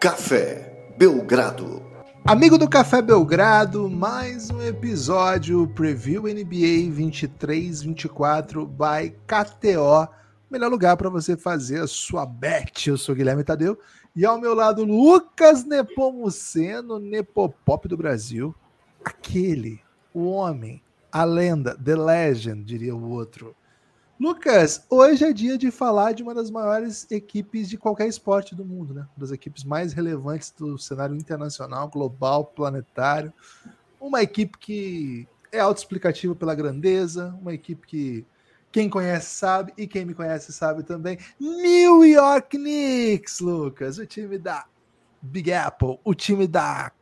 Café Belgrado. Amigo do Café Belgrado, mais um episódio Preview NBA 23-24 by KTO. Melhor lugar para você fazer a sua bet. Eu sou Guilherme Tadeu e ao meu lado Lucas Nepomuceno, Nepopop do Brasil. Aquele, o homem, a lenda, the legend, diria o outro. Lucas, hoje é dia de falar de uma das maiores equipes de qualquer esporte do mundo, né? Uma das equipes mais relevantes do cenário internacional, global, planetário. Uma equipe que é autoexplicativa pela grandeza, uma equipe que quem conhece sabe e quem me conhece sabe também. New York Knicks, Lucas, o time da Big Apple, o time da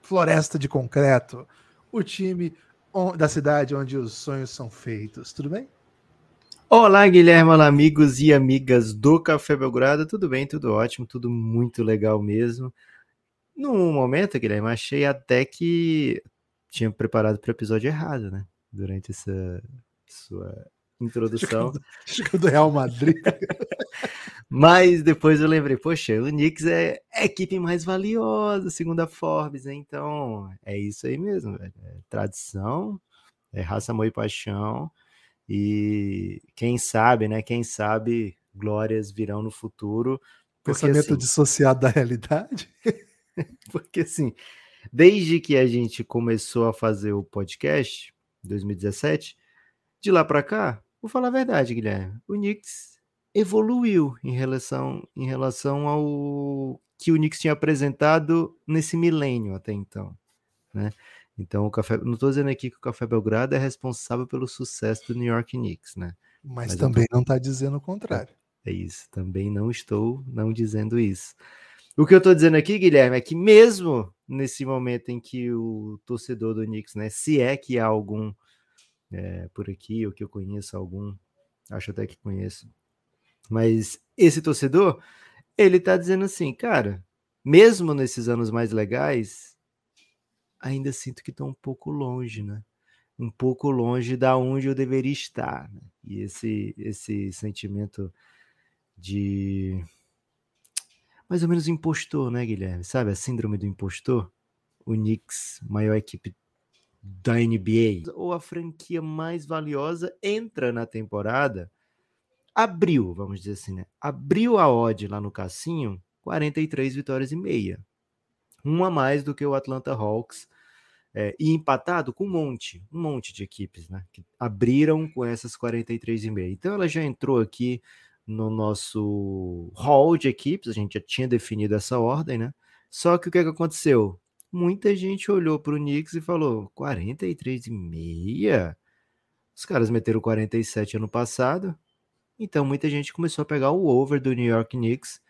Floresta de Concreto, o time da cidade onde os sonhos são feitos. Tudo bem? Olá, Guilherme, olá, amigos e amigas do Café Belgrado. Tudo bem, tudo ótimo, tudo muito legal mesmo. Num momento, Guilherme, achei até que tinha preparado para o episódio errado, né? Durante essa sua introdução. Acho que do Real Madrid. Mas depois eu lembrei, poxa, o Knicks é a equipe mais valiosa, segundo a Forbes, né? Então é isso aí mesmo, velho. É tradição, é raça, amor e paixão. E quem sabe, né? Quem sabe glórias virão no futuro. Porque, Pensamento assim, dissociado da realidade? porque assim, desde que a gente começou a fazer o podcast, 2017, de lá para cá, vou falar a verdade, Guilherme, o Knicks evoluiu em relação, em relação ao que o Knicks tinha apresentado nesse milênio até então, né? Então, o café, não estou dizendo aqui que o Café Belgrado é responsável pelo sucesso do New York Knicks, né? Mas, Mas também tô... não está dizendo o contrário. É isso, também não estou não dizendo isso. O que eu estou dizendo aqui, Guilherme, é que mesmo nesse momento em que o torcedor do Knicks, né, se é que há algum é, por aqui, ou que eu conheço algum, acho até que conheço, mas esse torcedor, ele está dizendo assim, cara, mesmo nesses anos mais legais, ainda sinto que estou um pouco longe, né? Um pouco longe da onde eu deveria estar. Né? E esse, esse sentimento de mais ou menos impostor, né, Guilherme? Sabe a síndrome do impostor? O Knicks, maior equipe da NBA, ou a franquia mais valiosa, entra na temporada, abriu, vamos dizer assim, né? Abriu a odd lá no Cassinho, 43 vitórias e meia um a mais do que o Atlanta Hawks, é, e empatado com um monte, um monte de equipes, né? Que abriram com essas 43,5. Então ela já entrou aqui no nosso hall de equipes, a gente já tinha definido essa ordem, né? Só que o que, é que aconteceu? Muita gente olhou para o Knicks e falou: 43,5? Os caras meteram 47 ano passado. Então muita gente começou a pegar o over do New York Knicks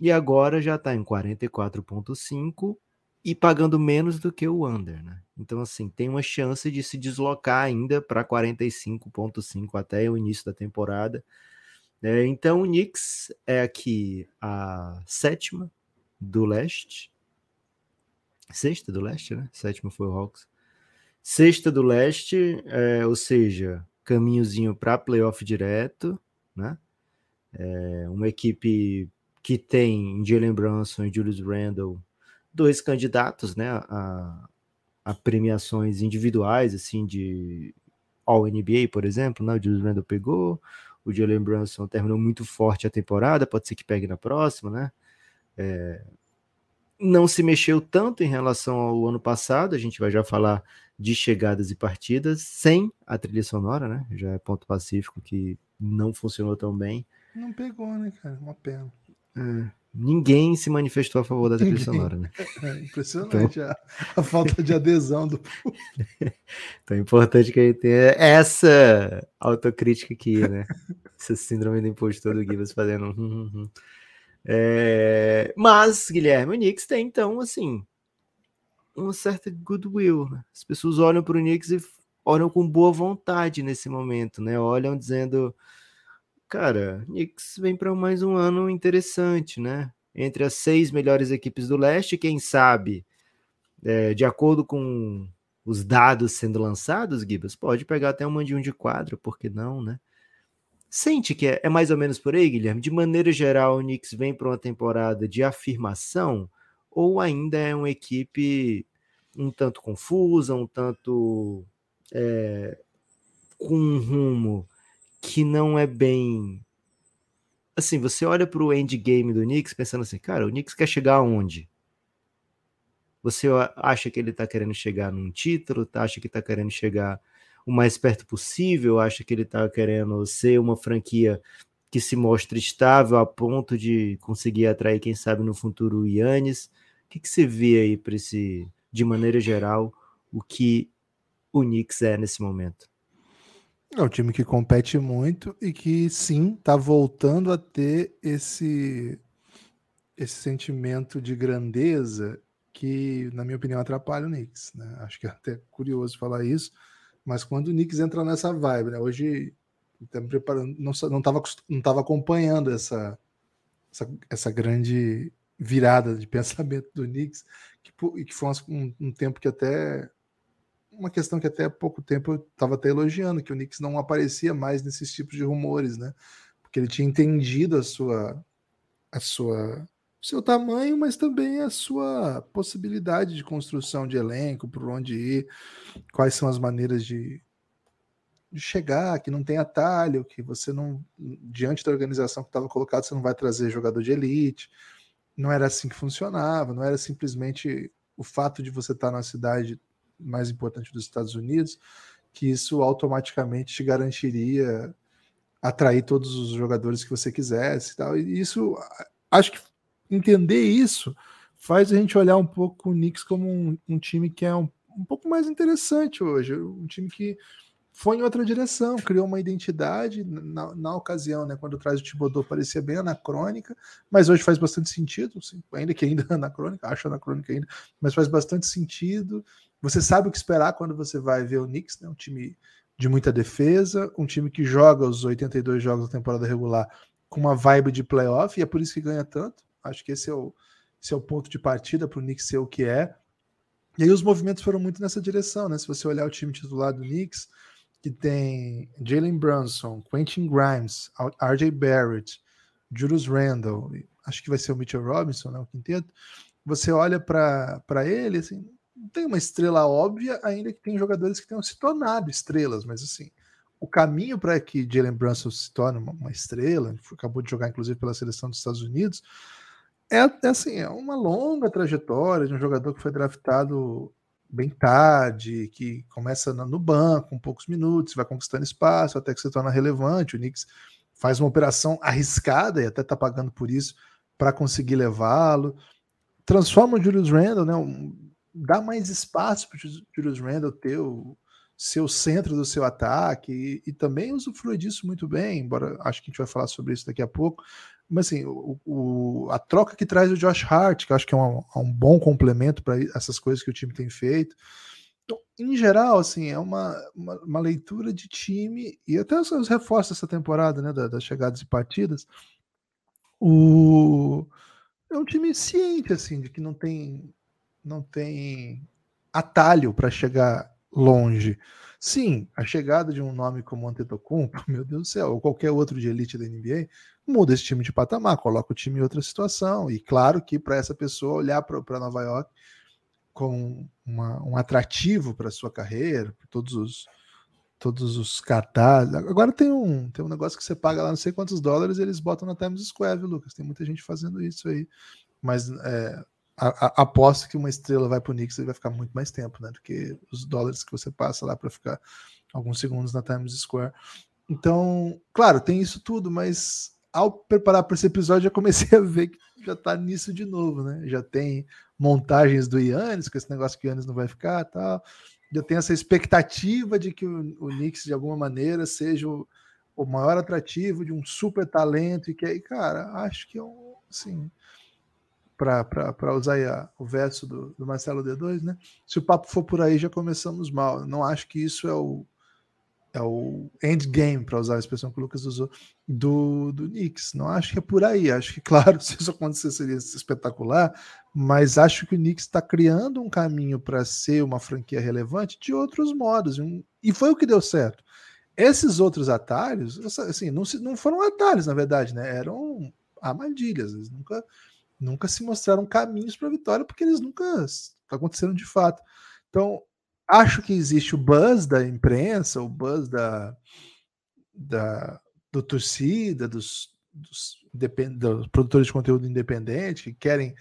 e agora já está em 44,5 e pagando menos do que o under, né? Então, assim, tem uma chance de se deslocar ainda para 45,5 até o início da temporada. É, então, o Knicks é aqui a sétima do leste. Sexta do leste, né? Sétima foi o Hawks. Sexta do leste, é, ou seja, caminhozinho para playoff direto, né? É, uma equipe que tem Jalen Brunson e Julius Randle, dois candidatos, né, a, a premiações individuais, assim, de All-NBA, por exemplo, né, o Julius Randle pegou, o Jalen Brunson terminou muito forte a temporada, pode ser que pegue na próxima, né, é, não se mexeu tanto em relação ao ano passado, a gente vai já falar de chegadas e partidas, sem a trilha sonora, né, já é ponto pacífico que não funcionou tão bem. Não pegou, né, cara, uma pena. É, ninguém se manifestou a favor da trilha sonora, né? É impressionante então... a, a, falta de adesão do Então é importante que a gente tenha essa autocrítica aqui, né? Essa síndrome do impostor do Gibbs fazendo. Hum, hum, hum. É... Mas, Guilherme, o Knicks tem, então, assim, uma certa goodwill. Né? As pessoas olham para o Knicks e olham com boa vontade nesse momento, né? Olham dizendo cara, Knicks vem para mais um ano interessante, né? Entre as seis melhores equipes do leste, quem sabe, é, de acordo com os dados sendo lançados, Gibas, pode pegar até um mandinho de quadro, por que não, né? Sente que é, é, mais ou menos por aí, Guilherme? De maneira geral, o Knicks vem para uma temporada de afirmação ou ainda é uma equipe um tanto confusa, um tanto é, com um rumo que não é bem. Assim, você olha para o endgame do Knicks pensando assim, cara, o Knicks quer chegar aonde? Você acha que ele está querendo chegar num título? Acha que está querendo chegar o mais perto possível, acha que ele está querendo ser uma franquia que se mostre estável a ponto de conseguir atrair, quem sabe, no futuro o Yannis. O que, que você vê aí para esse, de maneira geral, o que o Knicks é nesse momento? É um time que compete muito e que sim está voltando a ter esse esse sentimento de grandeza que, na minha opinião, atrapalha o Knicks. Né? Acho que é até curioso falar isso, mas quando o Knicks entra nessa vibe, né? Hoje estamos preparando, não não estava não tava acompanhando essa, essa, essa grande virada de pensamento do Knicks, que, que foi um, um tempo que até uma questão que até há pouco tempo eu estava até elogiando, que o Knicks não aparecia mais nesses tipos de rumores, né? Porque ele tinha entendido a sua a sua seu tamanho, mas também a sua possibilidade de construção de elenco, por onde ir, quais são as maneiras de, de chegar, que não tem atalho, que você não, diante da organização que estava colocada, você não vai trazer jogador de elite. Não era assim que funcionava, não era simplesmente o fato de você estar na cidade mais importante dos Estados Unidos, que isso automaticamente te garantiria atrair todos os jogadores que você quisesse e tal. E isso acho que entender isso faz a gente olhar um pouco o Knicks como um, um time que é um, um, pouco mais interessante hoje, um time que foi em outra direção, criou uma identidade na, na ocasião, né, quando traz o Thibodeau parecia bem anacrônica, mas hoje faz bastante sentido, ainda que ainda anacrônica, acho anacrônica ainda, mas faz bastante sentido. Você sabe o que esperar quando você vai ver o Knicks, né, um time de muita defesa, um time que joga os 82 jogos da temporada regular com uma vibe de playoff, e é por isso que ganha tanto. Acho que esse é o, esse é o ponto de partida para o Knicks ser o que é. E aí os movimentos foram muito nessa direção, né? Se você olhar o time titular do Knicks, que tem Jalen Brunson, Quentin Grimes, RJ Barrett, Julius Randle, acho que vai ser o Mitchell Robinson, né, o quinteto. Você olha para ele, assim, tem uma estrela óbvia, ainda que tem jogadores que tenham se tornado estrelas, mas assim, o caminho para que Jalen Brunson se torne uma, uma estrela, acabou de jogar inclusive pela seleção dos Estados Unidos, é, é, assim, é uma longa trajetória de um jogador que foi draftado bem tarde, que começa no banco, com poucos minutos, vai conquistando espaço até que se torna relevante. O Knicks faz uma operação arriscada e até está pagando por isso para conseguir levá-lo. Transforma o Julius Randle, né? Um, dá mais espaço para o Julius Randle ter o seu centro do seu ataque e, e, também usufrui disso muito bem, embora acho que a gente vai falar sobre isso daqui a pouco. Mas assim, o, o, a troca que traz o Josh Hart, que acho que é um, é um bom complemento para essas coisas que o time tem feito. Então, em geral, assim, é uma, uma, uma leitura de time, e até os, os reforços dessa temporada, né, das, das chegadas e partidas. O, é um time ciente, assim, de que não tem, não tem atalho para chegar longe. Sim, a chegada de um nome como Antetokounmpo, meu Deus do céu, ou qualquer outro de elite da NBA, muda esse time de patamar, coloca o time em outra situação. E claro que para essa pessoa olhar para Nova York como uma, um atrativo para sua carreira, por todos os todos os cartazes. Agora tem um, tem um negócio que você paga lá não sei quantos dólares eles botam na Times Square, viu, Lucas? Tem muita gente fazendo isso aí. Mas é, a, a, aposto que uma estrela vai para o Knicks e vai ficar muito mais tempo, né? Do que os dólares que você passa lá para ficar alguns segundos na Times Square. Então, claro, tem isso tudo, mas ao preparar para esse episódio, já comecei a ver que já está nisso de novo, né? Já tem montagens do Yannis, com esse negócio que o Yannis não vai ficar tal. Já tem essa expectativa de que o, o Knicks, de alguma maneira, seja o, o maior atrativo de um super talento e que aí, cara, acho que é um, assim, para usar a, o verso do, do Marcelo D2, né? Se o papo for por aí, já começamos mal. Não acho que isso é o, é o endgame, para usar a expressão que o Lucas usou, do, do Knicks. Não acho que é por aí. Acho que, claro, se isso acontecer seria espetacular, mas acho que o Knicks está criando um caminho para ser uma franquia relevante de outros modos. E foi o que deu certo. esses outros atalhos, assim, não, se, não foram atalhos, na verdade, né? Eram armadilhas. Eles nunca, nunca se mostraram caminhos para a vitória, porque eles nunca aconteceram de fato. Então, acho que existe o buzz da imprensa, o buzz da, da do torcida, dos, dos, dos produtores de conteúdo independente que querem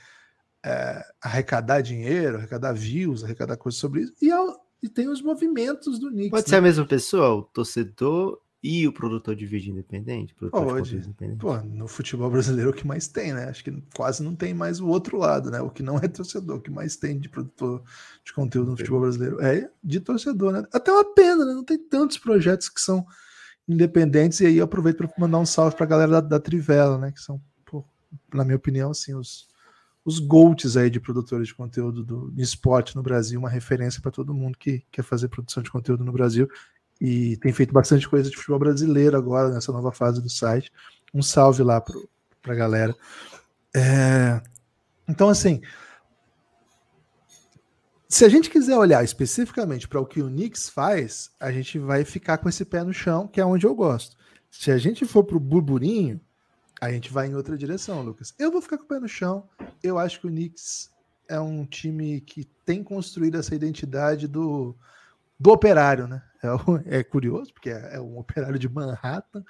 é, arrecadar dinheiro, arrecadar views, arrecadar coisas sobre isso, e, e tem os movimentos do Knicks. Pode né? ser a mesma pessoa, o torcedor e o produtor de vídeo independente? Pode. Independente. Pô, no futebol brasileiro é o que mais tem, né? Acho que quase não tem mais o outro lado, né? O que não é torcedor, o que mais tem de produtor de conteúdo no futebol brasileiro é de torcedor, né? Até uma pena, né? Não tem tantos projetos que são independentes, e aí eu aproveito para mandar um salve para a galera da, da, Trivela, né? Que são, pô, na minha opinião, assim, os, os GOATs aí de produtores de conteúdo do esporte no Brasil, uma referência para todo mundo que quer fazer produção de conteúdo no Brasil e tem feito bastante coisa de futebol brasileiro agora nessa nova fase do site. Um salve lá para a galera. É, então, assim, se a gente quiser olhar especificamente para o que o Knicks faz, a gente vai ficar com esse pé no chão, que é onde eu gosto. Se a gente for para o burburinho, a gente vai em outra direção, Lucas. Eu vou ficar com o pé no chão. Eu acho que o Knicks é um time que tem construído essa identidade do, do operário, né? É, é curioso, porque é, é, um operário de Manhattan.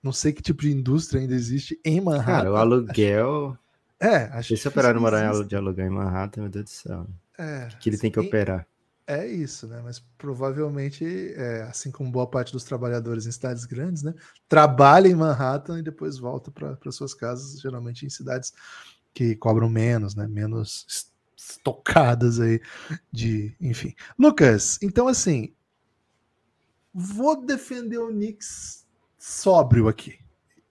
Não sei que tipo de indústria ainda existe em Manhattan. Cara, o aluguel. Acho... É, acho Esse operário morar de aluguel em Manhattan, meu Deus do céu. É, que ele tem que operar. É isso, né? Mas provavelmente, é, assim como boa parte dos trabalhadores em cidades grandes, né? Trabalha em Manhattan e depois volta para suas casas, geralmente em cidades que cobram menos, né? Menos estocadas aí de, enfim. Lucas, então assim, vou defender o Knicks sóbrio aqui.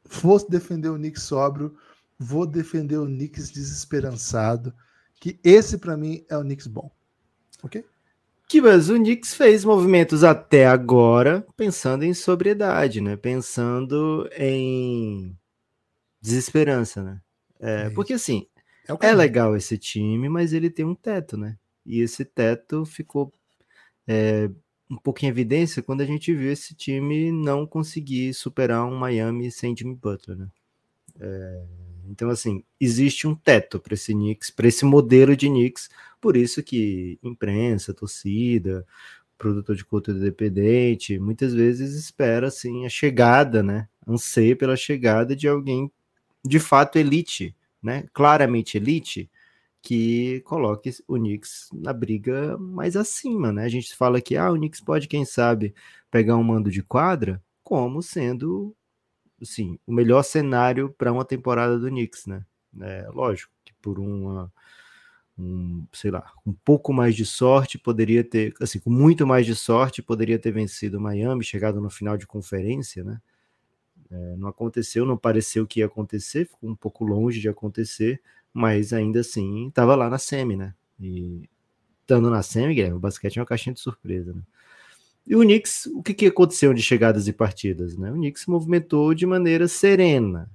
Vou defender o Knicks sóbrio, vou defender o Knicks desesperançado, que esse para mim é o Knicks bom. OK? Que mas o Knicks fez movimentos até agora pensando em sobriedade, né? Pensando em desesperança, né? É, é porque assim, é, é legal esse time, mas ele tem um teto, né? E esse teto ficou é, um pouco em evidência quando a gente viu esse time não conseguir superar um Miami sem Jimmy Butler, né? É, então, assim, existe um teto para esse Knicks, para esse modelo de Knicks, por isso que imprensa, torcida, produtor de conteúdo independente, muitas vezes espera, assim, a chegada, né? Anseia pela chegada de alguém de fato elite, né? Claramente elite, que coloque o Knicks na briga mais acima, né? A gente fala que ah, o Knicks pode, quem sabe, pegar um mando de quadra como sendo, assim, o melhor cenário para uma temporada do Knicks, né? É, lógico que por uma um, sei lá, um pouco mais de sorte, poderia ter, assim, com muito mais de sorte, poderia ter vencido o Miami, chegado no final de conferência, né? É, não aconteceu, não pareceu que ia acontecer, ficou um pouco longe de acontecer, mas ainda assim estava lá na semi, né? E estando na semi, Guilherme, o basquete é uma caixinha de surpresa, né? E o Knicks, o que, que aconteceu de chegadas e partidas? Né? O Knicks se movimentou de maneira serena.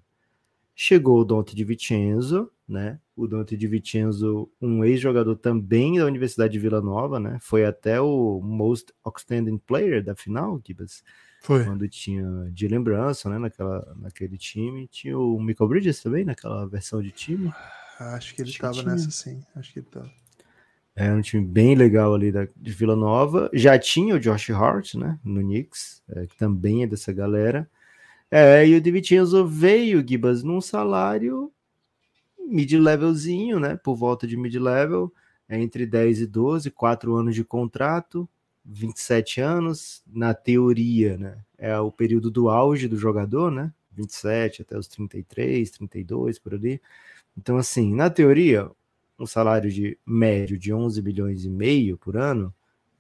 Chegou o Dante de Vincenzo, né? O Dante de Vincenzo, um ex-jogador também da Universidade de Vila Nova, né? Foi até o Most Outstanding Player da final, Gibas. Foi. Quando tinha de lembrança, né? Naquela, naquele time. Tinha o Michael Bridges também, naquela versão de time. Acho que ele estava nessa, sim. Acho que ele estava. É um time bem legal ali da, de Vila Nova. Já tinha o Josh Hart, né? No Knicks, é, que também é dessa galera. É, e o Divitinho veio, Gibas, num salário mid-levelzinho, né? Por volta de mid-level, é entre 10 e 12, 4 anos de contrato, 27 anos, na teoria, né? É o período do auge do jogador, né? 27 até os 33, 32, por ali. Então, assim, na teoria, um salário de médio de 11 bilhões e meio por ano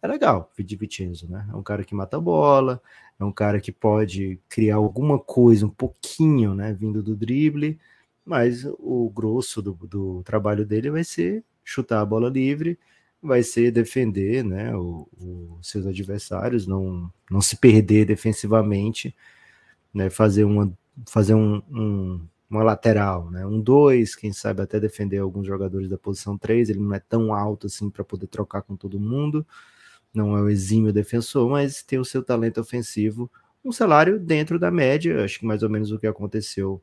é legal, de Vicenzo, né? É um cara que mata a bola, é um cara que pode criar alguma coisa, um pouquinho, né? Vindo do drible, mas o grosso do, do trabalho dele vai ser chutar a bola livre, vai ser defender, né? Os seus adversários, não, não se perder defensivamente, né? Fazer uma fazer um, um uma lateral, né? Um 2, quem sabe até defender alguns jogadores da posição 3, ele não é tão alto assim para poder trocar com todo mundo, não é o exímio defensor, mas tem o seu talento ofensivo um salário dentro da média, acho que mais ou menos o que aconteceu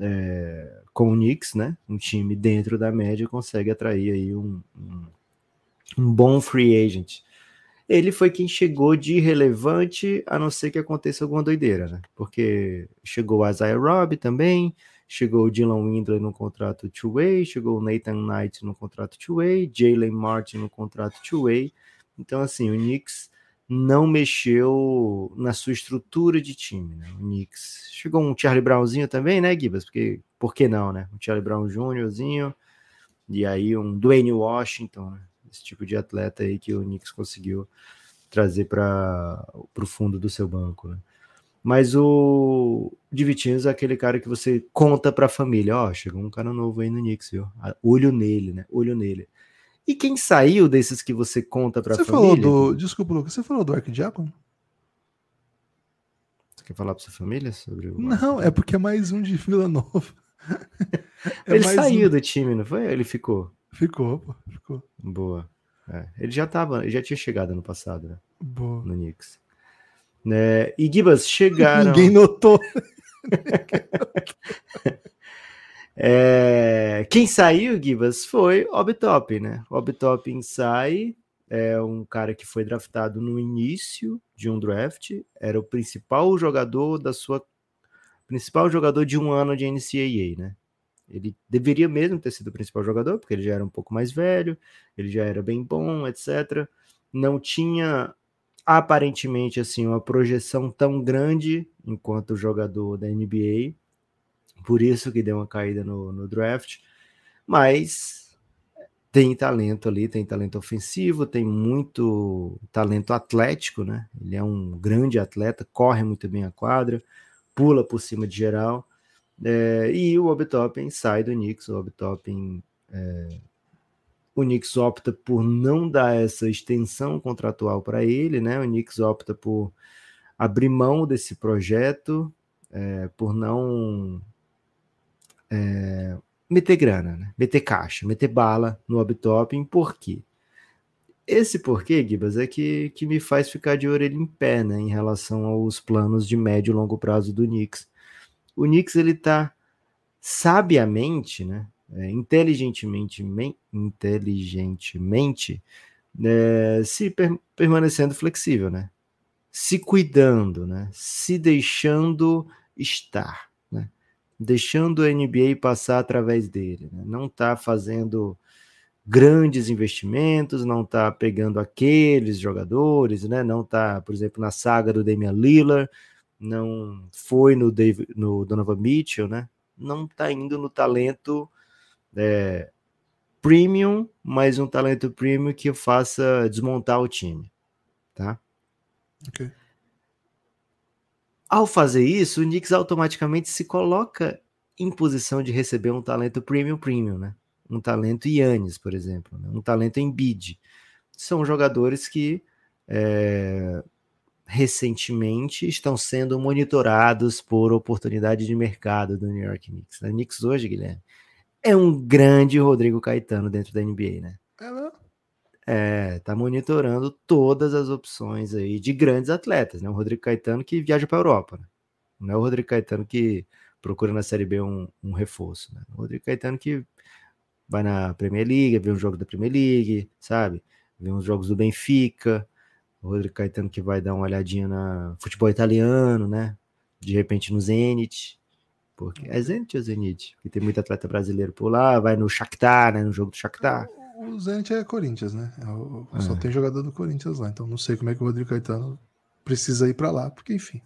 é, com o Knicks, né? Um time dentro da média consegue atrair aí um, um, um bom free agent. Ele foi quem chegou de relevante, a não ser que aconteça alguma doideira, né? Porque chegou o Isaiah Robb também, chegou o Dylan Windler no contrato two-way, chegou o Nathan Knight no contrato two-way, Jalen Martin no contrato two-way. Então, assim, o Knicks não mexeu na sua estrutura de time, né? O Knicks. Chegou um Charlie Brownzinho também, né, Gibas? Porque, por que não, né? Um Charlie Brown Jr.zinho, e aí um Dwayne Washington, né? Esse tipo de atleta aí que o Knicks conseguiu trazer para o fundo do seu banco, né? Mas o Divitinos é aquele cara que você conta para a família, ó, oh, chegou um cara novo aí no Knicks, viu? Olho nele, né? Olho nele. E quem saiu desses que você conta pra você família? Você falou do. Desculpa, Lucas, você falou do Ark Diablo? Você quer falar pra sua família sobre o. Não, é porque é mais um de Vila Nova. é ele saiu um... do time, não foi? Ele ficou? Ficou, pô, ficou. Boa. É, ele já tava, ele já tinha chegado no passado, né? Boa. No Knicks. Né? E Gibas chegaram. Ninguém notou. É, quem saiu, Gibas, foi Obtop, né? Obtop sai, é um cara que foi draftado no início de um draft, era o principal jogador da sua principal jogador de um ano de NCAA, né? Ele deveria mesmo ter sido o principal jogador, porque ele já era um pouco mais velho, ele já era bem bom, etc. Não tinha aparentemente assim uma projeção tão grande enquanto jogador da NBA por isso que deu uma caída no, no draft, mas tem talento ali, tem talento ofensivo, tem muito talento atlético, né? Ele é um grande atleta, corre muito bem a quadra, pula por cima de geral. É, e o Obtopping sai do Knicks, o Obtopping é, o Knicks opta por não dar essa extensão contratual para ele, né? O Knicks opta por abrir mão desse projeto, é, por não é, meter grana, né? meter caixa, meter bala no Obtopping, por quê? Esse porquê, Gibas, é que, que me faz ficar de orelha em pé né, em relação aos planos de médio e longo prazo do Knicks. O Knicks ele está sabiamente, né, é, inteligentemente, inteligentemente é, se per, permanecendo flexível, né, se cuidando, né, se deixando estar deixando a NBA passar através dele. Né? Não está fazendo grandes investimentos, não está pegando aqueles jogadores, né? não está, por exemplo, na saga do Damian Lillard, não foi no, David, no Donovan Mitchell, né? não está indo no talento é, premium, mas um talento premium que faça desmontar o time. Tá? Ok. Ao fazer isso, o Knicks automaticamente se coloca em posição de receber um talento premium premium, né? Um talento Yannis, por exemplo, né? um talento em bid. São jogadores que é, recentemente estão sendo monitorados por oportunidade de mercado do New York Knicks. O Knicks hoje, Guilherme, é um grande Rodrigo Caetano dentro da NBA, né? É, não? É, tá monitorando todas as opções aí de grandes atletas, né? O Rodrigo Caetano que viaja para a Europa, né? Não é o Rodrigo Caetano que procura na Série B um, um, reforço, né? O Rodrigo Caetano que vai na Premier League, vê um jogo da Premier League, sabe? Vê uns jogos do Benfica. O Rodrigo Caetano que vai dar uma olhadinha na futebol italiano, né? De repente no Zenit. Porque é Zenit ou Zenit? Porque tem muito atleta brasileiro por lá, vai no Shakhtar, né? No jogo do Shakhtar o Zenit é Corinthians, né? É só é. tem jogador do Corinthians lá, então não sei como é que o Rodrigo Caetano precisa ir para lá, porque enfim.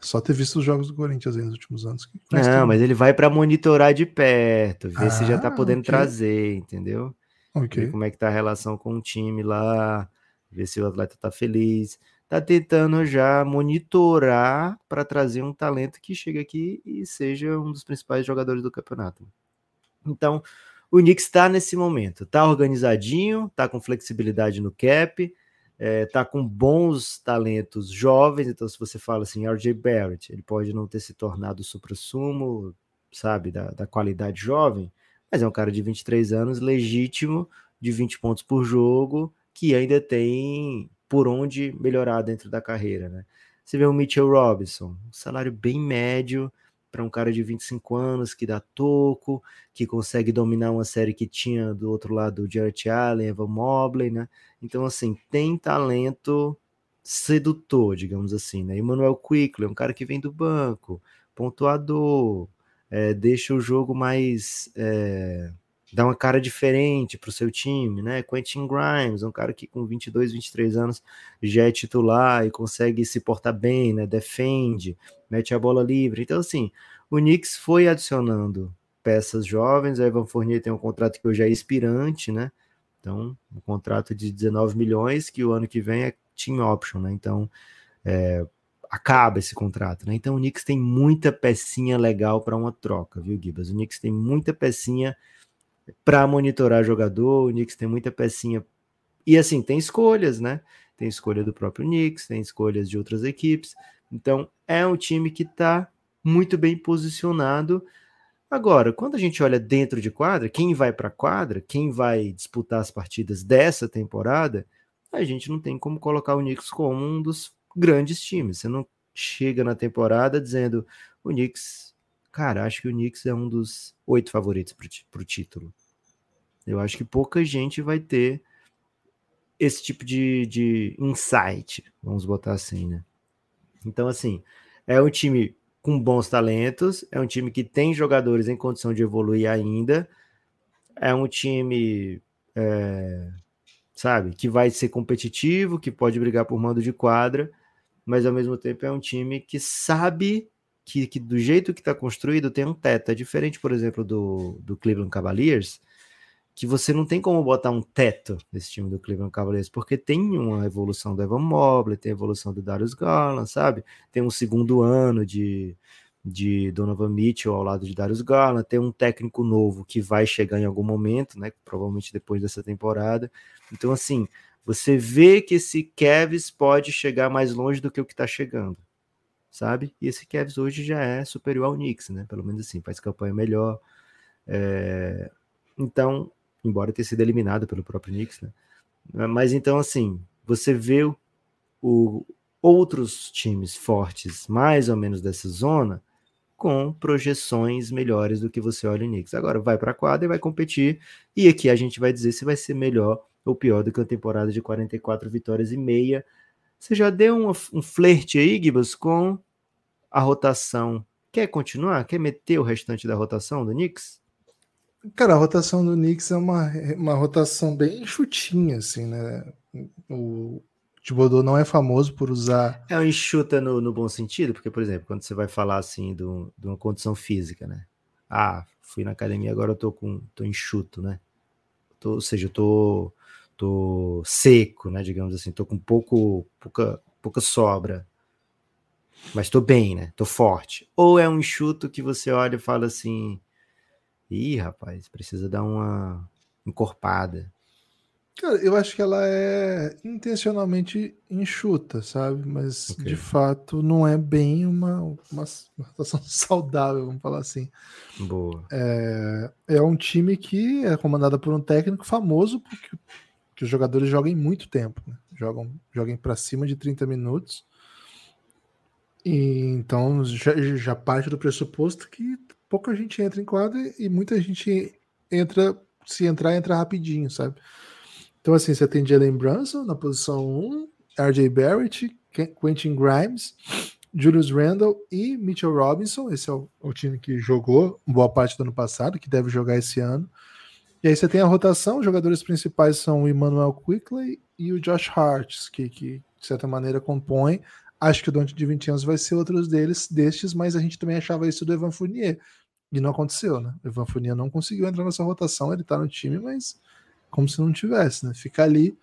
Só ter visto os jogos do Corinthians aí nos últimos anos. não, mas ele vai para monitorar de perto, ver ah, se já tá ah, podendo okay. trazer, entendeu? Ok. Ver como é que tá a relação com o time lá, ver se o atleta tá feliz. Tá tentando já monitorar para trazer um talento que chegue aqui e seja um dos principais jogadores do campeonato. Então, o Knicks está nesse momento, está organizadinho, está com flexibilidade no cap, está é, tá com bons talentos jovens. Então, se você fala assim, RJ Barrett, ele pode não ter se tornado o supra-sumo, sabe, da, da qualidade jovem, mas é um cara de 23 anos, legítimo, de 20 pontos por jogo, que ainda tem por onde melhorar dentro da carreira, né? Você vê o Mitchell Robinson, um salário bem médio para um cara de 25 anos que dá toco, que consegue dominar uma série que tinha do outro lado o Jarrett Allen, Evan Mobley, né? Então, assim, tem talento sedutor, digamos assim, né? Emmanuel Quickly, um cara que vem do banco, pontuador, é, deixa o jogo mais... É, dá uma cara diferente para o seu time, né? Quentin Grimes, um cara que com 22, 23 anos já é titular e consegue se portar bem, né? Defende, mete a bola livre. Então, assim, o Knicks foi adicionando peças jovens. O Evan Fournier tem um contrato que hoje é expirante, né? Então, um contrato de 19 milhões que o ano que vem é team option, né? Então, é, acaba esse contrato, né? Então, o Knicks tem muita pecinha legal para uma troca, viu, Gibas? O Knicks tem muita pecinha para monitorar jogador. O Knicks tem muita pecinha. E assim, tem escolhas, né? Tem escolha do próprio Knicks, tem escolhas de outras equipes. Então, é um time que está muito bem posicionado. Agora, quando a gente olha dentro de quadra, quem vai para quadra, quem vai disputar as partidas dessa temporada, a gente não tem como colocar o Knicks como um dos grandes times. Você não chega na temporada dizendo o Knicks Cara, acho que o Knicks é um dos oito favoritos para o título. Eu acho que pouca gente vai ter esse tipo de, de insight, vamos botar assim, né? Então, assim, é um time com bons talentos, é um time que tem jogadores em condição de evoluir ainda, é um time, é, sabe, que vai ser competitivo, que pode brigar por mando de quadra, mas ao mesmo tempo é um time que sabe que, que do jeito que está construído tem um teto. É diferente, por exemplo, do, do Cleveland Cavaliers, que você não tem como botar um teto nesse time do Cleveland Cavaliers, porque tem uma evolução do Evan Mobley, tem a evolução do Darius Garland, sabe? Tem um segundo ano de, de Donovan Mitchell ao lado de Darius Garland, tem um técnico novo que vai chegar em algum momento, né? Provavelmente depois dessa temporada. Então, assim, você vê que esse Cavs pode chegar mais longe do que o que está chegando sabe? E esse Cavs hoje já é superior ao Knicks, né? Pelo menos assim, faz campanha melhor. É... Então, embora tenha sido eliminado pelo próprio Knicks, né? Mas então, assim, você vê o, outros times fortes, mais ou menos dessa zona, com projeções melhores do que você olha o Knicks. Agora vai para a quadra e vai competir, e aqui a gente vai dizer se vai ser melhor ou pior do que a temporada de 44 vitórias e meia. Você já deu um, um flerte aí, Gibas, com a rotação. Quer continuar? Quer meter o restante da rotação do Knicks? Cara, a rotação do Knicks é uma, uma rotação bem chutinha, assim, né? O Thibodeau não é famoso por usar. É um enxuta no, no bom sentido, porque, por exemplo, quando você vai falar assim do, de uma condição física, né? Ah, fui na academia, agora eu tô com tô enxuto, né? Tô, ou seja, eu tô, tô seco, né? Digamos assim, tô com pouco, pouca, pouca sobra mas tô bem, né? Tô forte. Ou é um enxuto que você olha e fala assim: ih, rapaz, precisa dar uma encorpada. Cara, eu acho que ela é intencionalmente enxuta, sabe? Mas okay. de fato não é bem uma, uma, uma situação saudável, vamos falar assim. Boa. É, é um time que é comandado por um técnico famoso porque que os jogadores jogam muito tempo, né? jogam, jogam para cima de 30 minutos e, então já, já parte do pressuposto que pouca gente entra em quadra e muita gente entra, se entrar, entra rapidinho, sabe? Então, assim, você tem Jalen Brunson na posição 1, RJ Barrett, Quentin Grimes, Julius Randle e Mitchell Robinson. Esse é o, o, time que jogou boa parte do ano passado, que deve jogar esse ano. E aí você tem a rotação, os jogadores principais são o Emmanuel Quickley e o Josh Hart, que, que de certa maneira compõem Acho que o Dante de 20 anos vai ser outro deles, destes, mas a gente também achava isso do Evan Fournier. E não aconteceu, né? O Evan Fournier não conseguiu entrar nessa rotação, ele tá no time, mas como se não tivesse, né? Fica ali.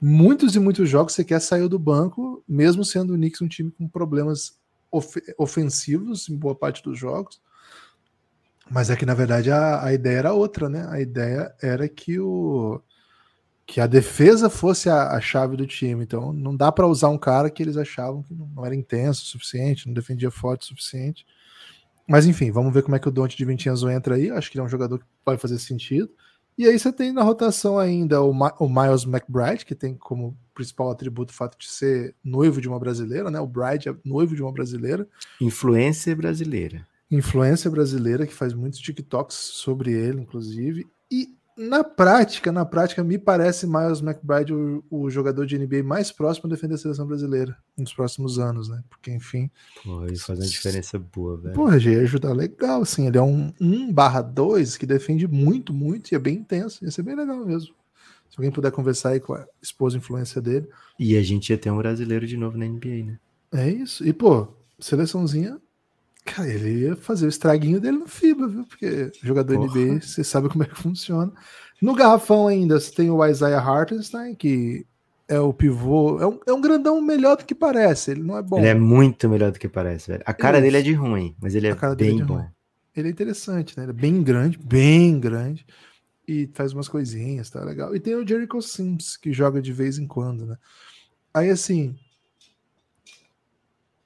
Muitos e muitos jogos você quer sair do banco, mesmo sendo o Knicks um time com problemas of ofensivos em boa parte dos jogos. Mas é que, na verdade, a, a ideia era outra, né? A ideia era que o que a defesa fosse a, a, chave do time. Então não dá para usar um cara que eles achavam que não, era intenso o suficiente, não defendia forte o suficiente. Mas enfim, vamos ver como é que o Dante de 20 anos entra aí. Acho que ele é um jogador que pode fazer sentido. E aí você tem na rotação ainda o, Ma o Miles McBride, que tem como principal atributo o fato de ser noivo de uma brasileira, né? O Bride é noivo de uma brasileira. Influência brasileira. Influência brasileira, que faz muitos TikToks sobre ele, inclusive. E na prática, na prática, me parece Miles McBride o, o, jogador de NBA mais próximo a defender a seleção brasileira nos próximos anos, né? Porque, enfim. Pô, ele faz uma diferença boa, velho. Porra, ia ajudar legal, assim. Ele é um 1 barra 2 que defende muito, muito e é bem intenso. Ia ser bem legal mesmo. Se alguém puder conversar aí com a esposa influência dele. E a gente ia ter um brasileiro de novo na NBA, né? É isso. E, pô, seleçãozinha Cara, ele ia fazer o estraguinho dele no FIBA, viu? Porque jogador Porra. NBA, você sabe como é que funciona. No garrafão ainda, você tem o Isaiah Hartenstein, que é o pivô. É um, é um grandão melhor do que parece. Ele não é bom. Ele é muito melhor do que parece, velho. A cara dele é de ruim, mas ele é bem é bom. Ruim. Ele é interessante, né? Ele é bem grande, bem grande. E faz umas coisinhas, tá legal. E tem o Jericho Sims, que joga de vez em quando, né? Aí, assim,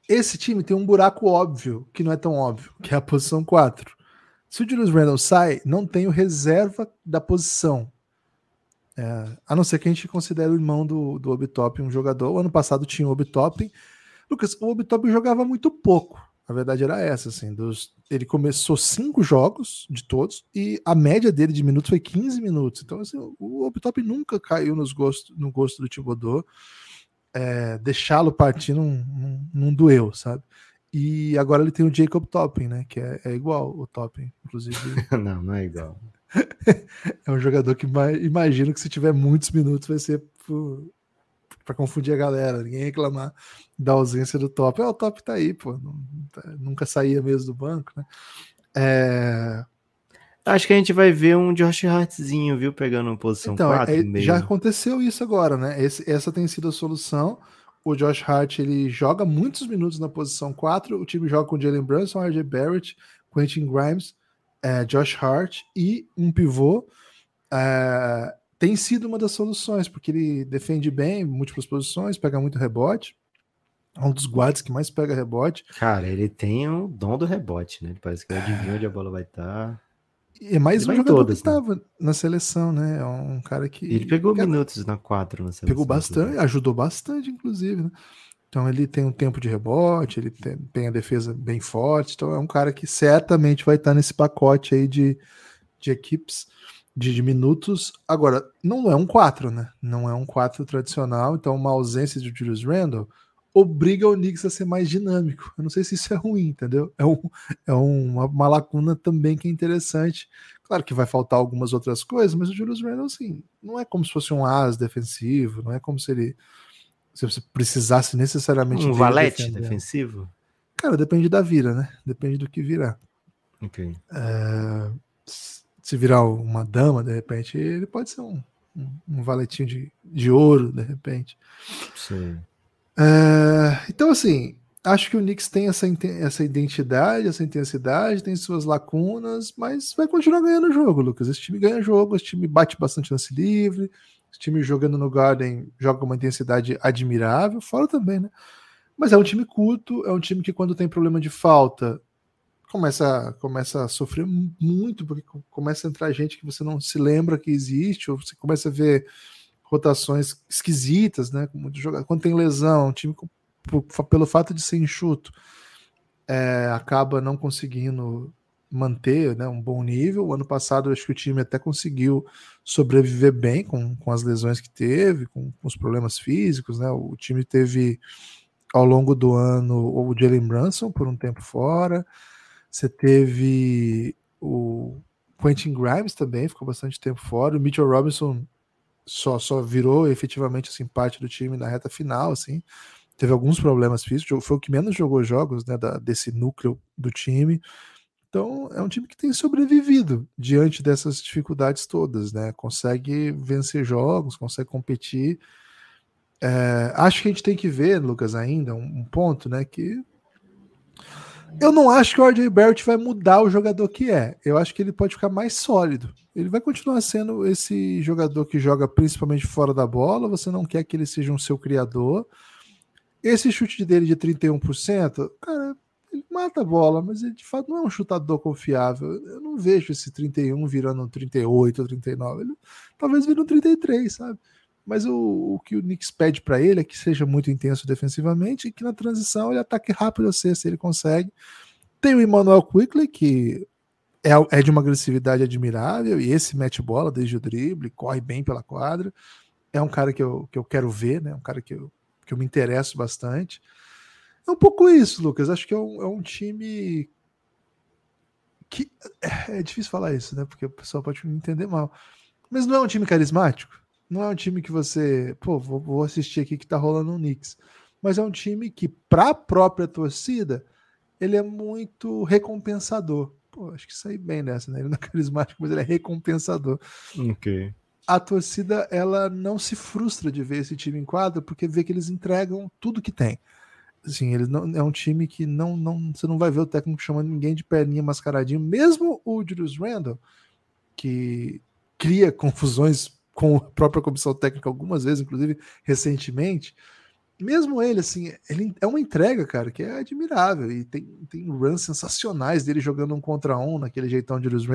esse time tem um buraco óbvio, que não é tão óbvio, que é a posição 4. Se o Julius Randle sai, não tem o reserva da posição. É, a não ser que a gente considere o irmão do, do Obitop um jogador. O ano passado tinha o Obitop. Lucas, o Obitop jogava muito pouco. A verdade era essa, assim. Dos, ele começou cinco jogos de todos e a média dele de minutos foi 15 minutos. Então, assim, o Obitop nunca caiu nos gosto, no gosto do Tibodô é, deixá-lo partir não, não, não, doeu, sabe? E agora ele tem o Jacob Topping, né? Que é, é igual o Topping, inclusive. não, não é igual. é um jogador que imagino que se tiver muitos minutos vai ser para confundir a galera, ninguém reclamar da ausência do top. É, o top tá aí, pô. Tá, nunca saía mesmo do banco, né? É, Acho que a gente vai ver um Josh Hartzinho, viu? Pegando posição então, 4. É, já aconteceu isso agora, né? Esse, essa tem sido a solução. O Josh Hart ele joga muitos minutos na posição 4. O time joga com Jalen Brunson, RJ Barrett, Quentin Grimes, é, Josh Hart e um pivô. É, tem sido uma das soluções, porque ele defende bem, múltiplas posições, pega muito rebote. É um dos guardas que mais pega rebote. Cara, ele tem o dom do rebote, né? Ele parece que adivinha onde a bola vai estar. É mais um jogador todas, que estava né? na seleção, né? É um cara que. Ele pegou cara, minutos na 4 na seleção. Pegou bastante, ajudou bastante, inclusive, né? Então ele tem um tempo de rebote, ele tem, tem, a defesa bem forte, então é um cara que certamente vai estar nesse pacote aí de, de equipes de, de minutos. Agora, não é um 4, né? Não é um 4 tradicional, então uma ausência de Julius Randle obriga o Knicks a ser mais dinâmico. Eu não sei se isso é ruim, entendeu? É, um, é uma, uma, lacuna também que é interessante. Claro que vai faltar algumas outras coisas, mas o Julius Randle, assim, não é como se fosse um as defensivo, não é como se ele se você precisasse necessariamente. Um valete defender. defensivo? Cara, depende da vira, né? Depende do que virar. Ok. É, se virar uma dama, de repente, ele pode ser um, um, um valetinho de, de ouro, de repente. Sim. É, então, assim, acho que o Knicks tem essa, essa identidade, essa intensidade, tem suas lacunas, mas vai continuar ganhando jogo, Lucas. Esse time ganha jogo, esse time bate bastante lance livre, esse time jogando no Garden joga uma intensidade admirável, fora também, né? Mas é um time curto, é um time que quando tem problema de falta começa, começa a sofrer muito, porque começa a entrar gente que você não se lembra que existe, ou você começa a ver rotações esquisitas, né? Com muito jogador. Quando tem lesão, o time, pelo fato de ser enxuto, é, acaba não conseguindo manter né, um bom nível. O ano passado, acho que o time até conseguiu sobreviver bem com, com as lesões que teve, com, com os problemas físicos. Né? O time teve ao longo do ano o Jalen Brunson por um tempo fora. Você teve o Quentin Grimes também, ficou bastante tempo fora. O Mitchell Robinson só, só virou efetivamente assim, parte do time na reta final, assim. Teve alguns problemas físicos, foi o que menos jogou jogos né, da, desse núcleo do time. Então é um time que tem sobrevivido diante dessas dificuldades todas, né? Consegue vencer jogos, consegue competir. É, acho que a gente tem que ver, Lucas, ainda um, um ponto, né? Que eu não acho que o RJ Barrett vai mudar o jogador que é. Eu acho que ele pode ficar mais sólido. Ele vai continuar sendo esse jogador que joga principalmente fora da bola. Você não quer que ele seja um seu criador. Esse chute dele de 31%, cara, ele mata a bola, mas ele de fato não é um chutador confiável. Eu não vejo esse 31 virando um 38 ou 39. Ele talvez vire um 33, sabe? Mas o, o que o Knicks pede para ele é que seja muito intenso defensivamente e que na transição ele ataque rápido a se ele consegue. Tem o Emmanuel Quickly, que é, é de uma agressividade admirável, e esse mete bola desde o drible, corre bem pela quadra. É um cara que eu, que eu quero ver, né? Um cara que eu, que eu me interesso bastante. É um pouco isso, Lucas. Acho que é um, é um time que. É, é difícil falar isso, né? Porque o pessoal pode me entender mal. Mas não é um time carismático. Não é um time que você. Pô, vou, vou assistir aqui que tá rolando um Knicks. Mas é um time que, para a própria torcida, ele é muito recompensador. Pô, acho que saí bem nessa, né? Ele não é carismático, mas ele é recompensador. Ok. A torcida, ela não se frustra de ver esse time em quadro, porque vê que eles entregam tudo que tem. Assim, eles não, é um time que não, não. Você não vai ver o técnico chamando ninguém de perninha mascaradinho, mesmo o Julius Randle, que cria confusões com a própria comissão técnica algumas vezes, inclusive recentemente mesmo ele, assim, ele é uma entrega, cara, que é admirável. E tem, tem runs sensacionais dele jogando um contra um, naquele jeitão de Lewis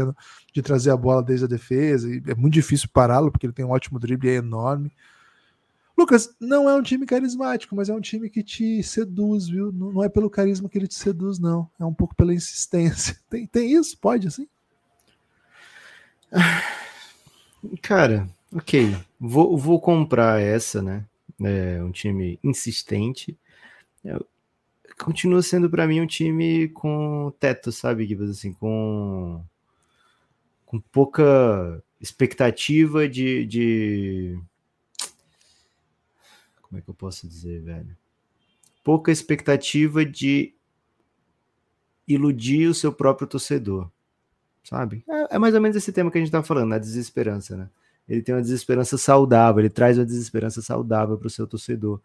de trazer a bola desde a defesa. E é muito difícil pará-lo, porque ele tem um ótimo drible, é enorme. Lucas, não é um time carismático, mas é um time que te seduz, viu? Não, não é pelo carisma que ele te seduz, não. É um pouco pela insistência. Tem, tem isso? Pode, assim? Cara, ok. Vou, vou comprar essa, né? é um time insistente. É, continua sendo para mim um time com teto, sabe, Gibas? Assim, com, com pouca expectativa de, de. Como é que eu posso dizer, velho? Pouca expectativa de iludir o seu próprio torcedor, sabe? É, é mais ou menos esse tema que a gente tá falando, a desesperança, né? Ele tem uma desesperança saudável, ele traz uma desesperança saudável para o seu torcedor.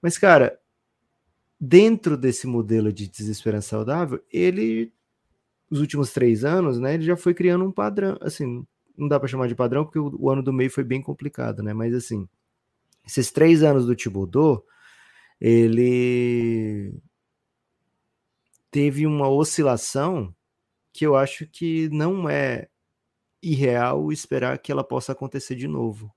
Mas, cara, dentro desse modelo de desesperança saudável, ele, os últimos três anos, né, ele já foi criando um padrão, assim, não dá para chamar de padrão, porque o, o, ano do meio foi bem complicado, né, mas assim, esses três anos do Thibodeau, ele teve uma oscilação que eu acho que não é irreal esperar que ela possa acontecer de novo.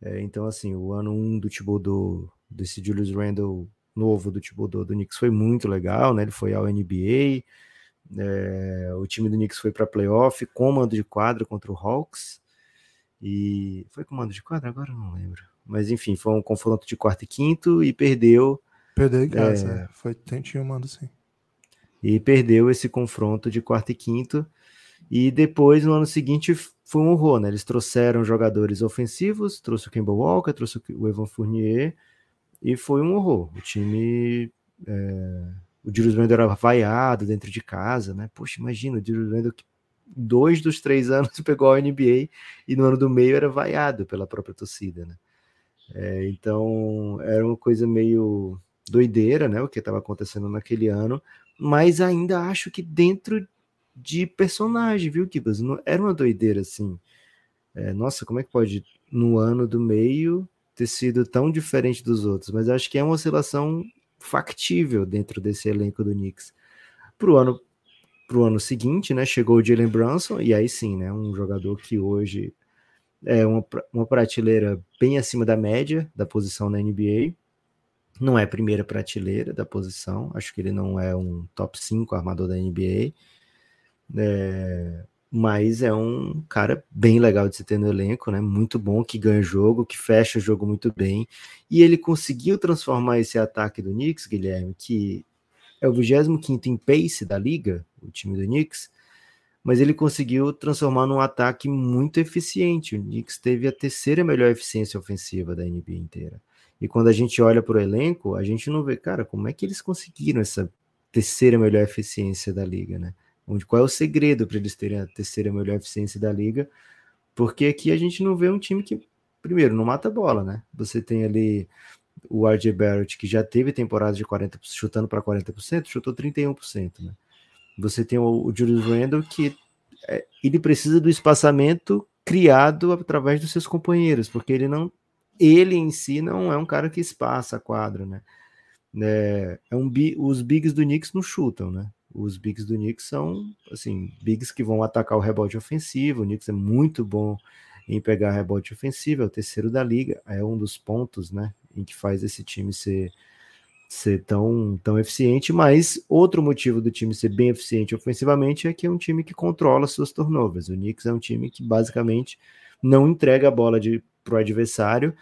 É, então, assim, o ano 1 um do Thibodeau, desse Julius Randle novo do Thibodeau do Knicks foi muito legal, né? Ele foi ao NBA, é, o time do Knicks foi para playoff, comando de quadra contra o Hawks, e foi comando de quadra? Agora não lembro. Mas enfim, foi um confronto de quarto e quinto e perdeu. Perdeu em casa, é, é. foi, tinha um mando sim. E perdeu esse confronto de quarto e quinto. E depois, no ano seguinte, foi um horror, né? Eles trouxeram jogadores ofensivos, trouxe o Campbell Walker, trouxe o Evan Fournier, e foi um horror. O time. É... O Julius Randle era vaiado dentro de casa, né? Poxa, imagina, o Julius Randle que dois dos três anos pegou a NBA e no ano do meio era vaiado pela própria torcida, né? É, então era uma coisa meio doideira, né? O que estava acontecendo naquele ano, mas ainda acho que dentro de personagem, viu, Kibas? Era uma doideira assim. É, nossa, como é que pode, no ano do meio, ter sido tão diferente dos outros? Mas acho que é uma oscilação factível dentro desse elenco do Knicks. Pro ano, pro ano seguinte, né? Chegou o Jalen Brunson, e aí sim, né? Um jogador que hoje é uma, uma prateleira bem acima da média da posição na NBA. Não é primeira prateleira da posição, acho que ele não é um top 5 armador da NBA é, mas é um cara bem legal de se ter no elenco, né? Muito bom, que ganha jogo, que fecha o jogo muito bem. E ele conseguiu transformar esse ataque do Knicks, Guilherme, que é o 25 em pace da liga, o time do Knicks, mas ele conseguiu transformar num ataque muito eficiente. O Knicks teve a terceira melhor eficiência ofensiva da NBA inteira. E quando a gente olha para o elenco, a gente não vê, cara, como é que eles conseguiram essa terceira melhor eficiência da liga, né? Onde, qual é o segredo para eles terem a terceira melhor eficiência da liga? Porque aqui a gente não vê um time que, primeiro, não mata bola, né? Você tem ali o RJ Barrett, que já teve temporada de 40%, chutando para 40%, chutou 31%, né? Você tem o, Julius Randle, que é, ele precisa do espaçamento criado através dos seus companheiros, porque ele não ele em si não é um cara que espaça a quadra, né? É, é um, os bigs do Knicks não chutam, né? Os bigs do Knicks são, assim, bigs que vão atacar o rebote ofensivo. O Knicks é muito bom em pegar rebote ofensivo, é o terceiro da liga, é um dos pontos, né, em que faz esse time ser, ser tão, tão eficiente, mas outro motivo do time ser bem eficiente ofensivamente é que é um time que controla suas turnovers. O Knicks é um time que basicamente não entrega a bola para o adversário,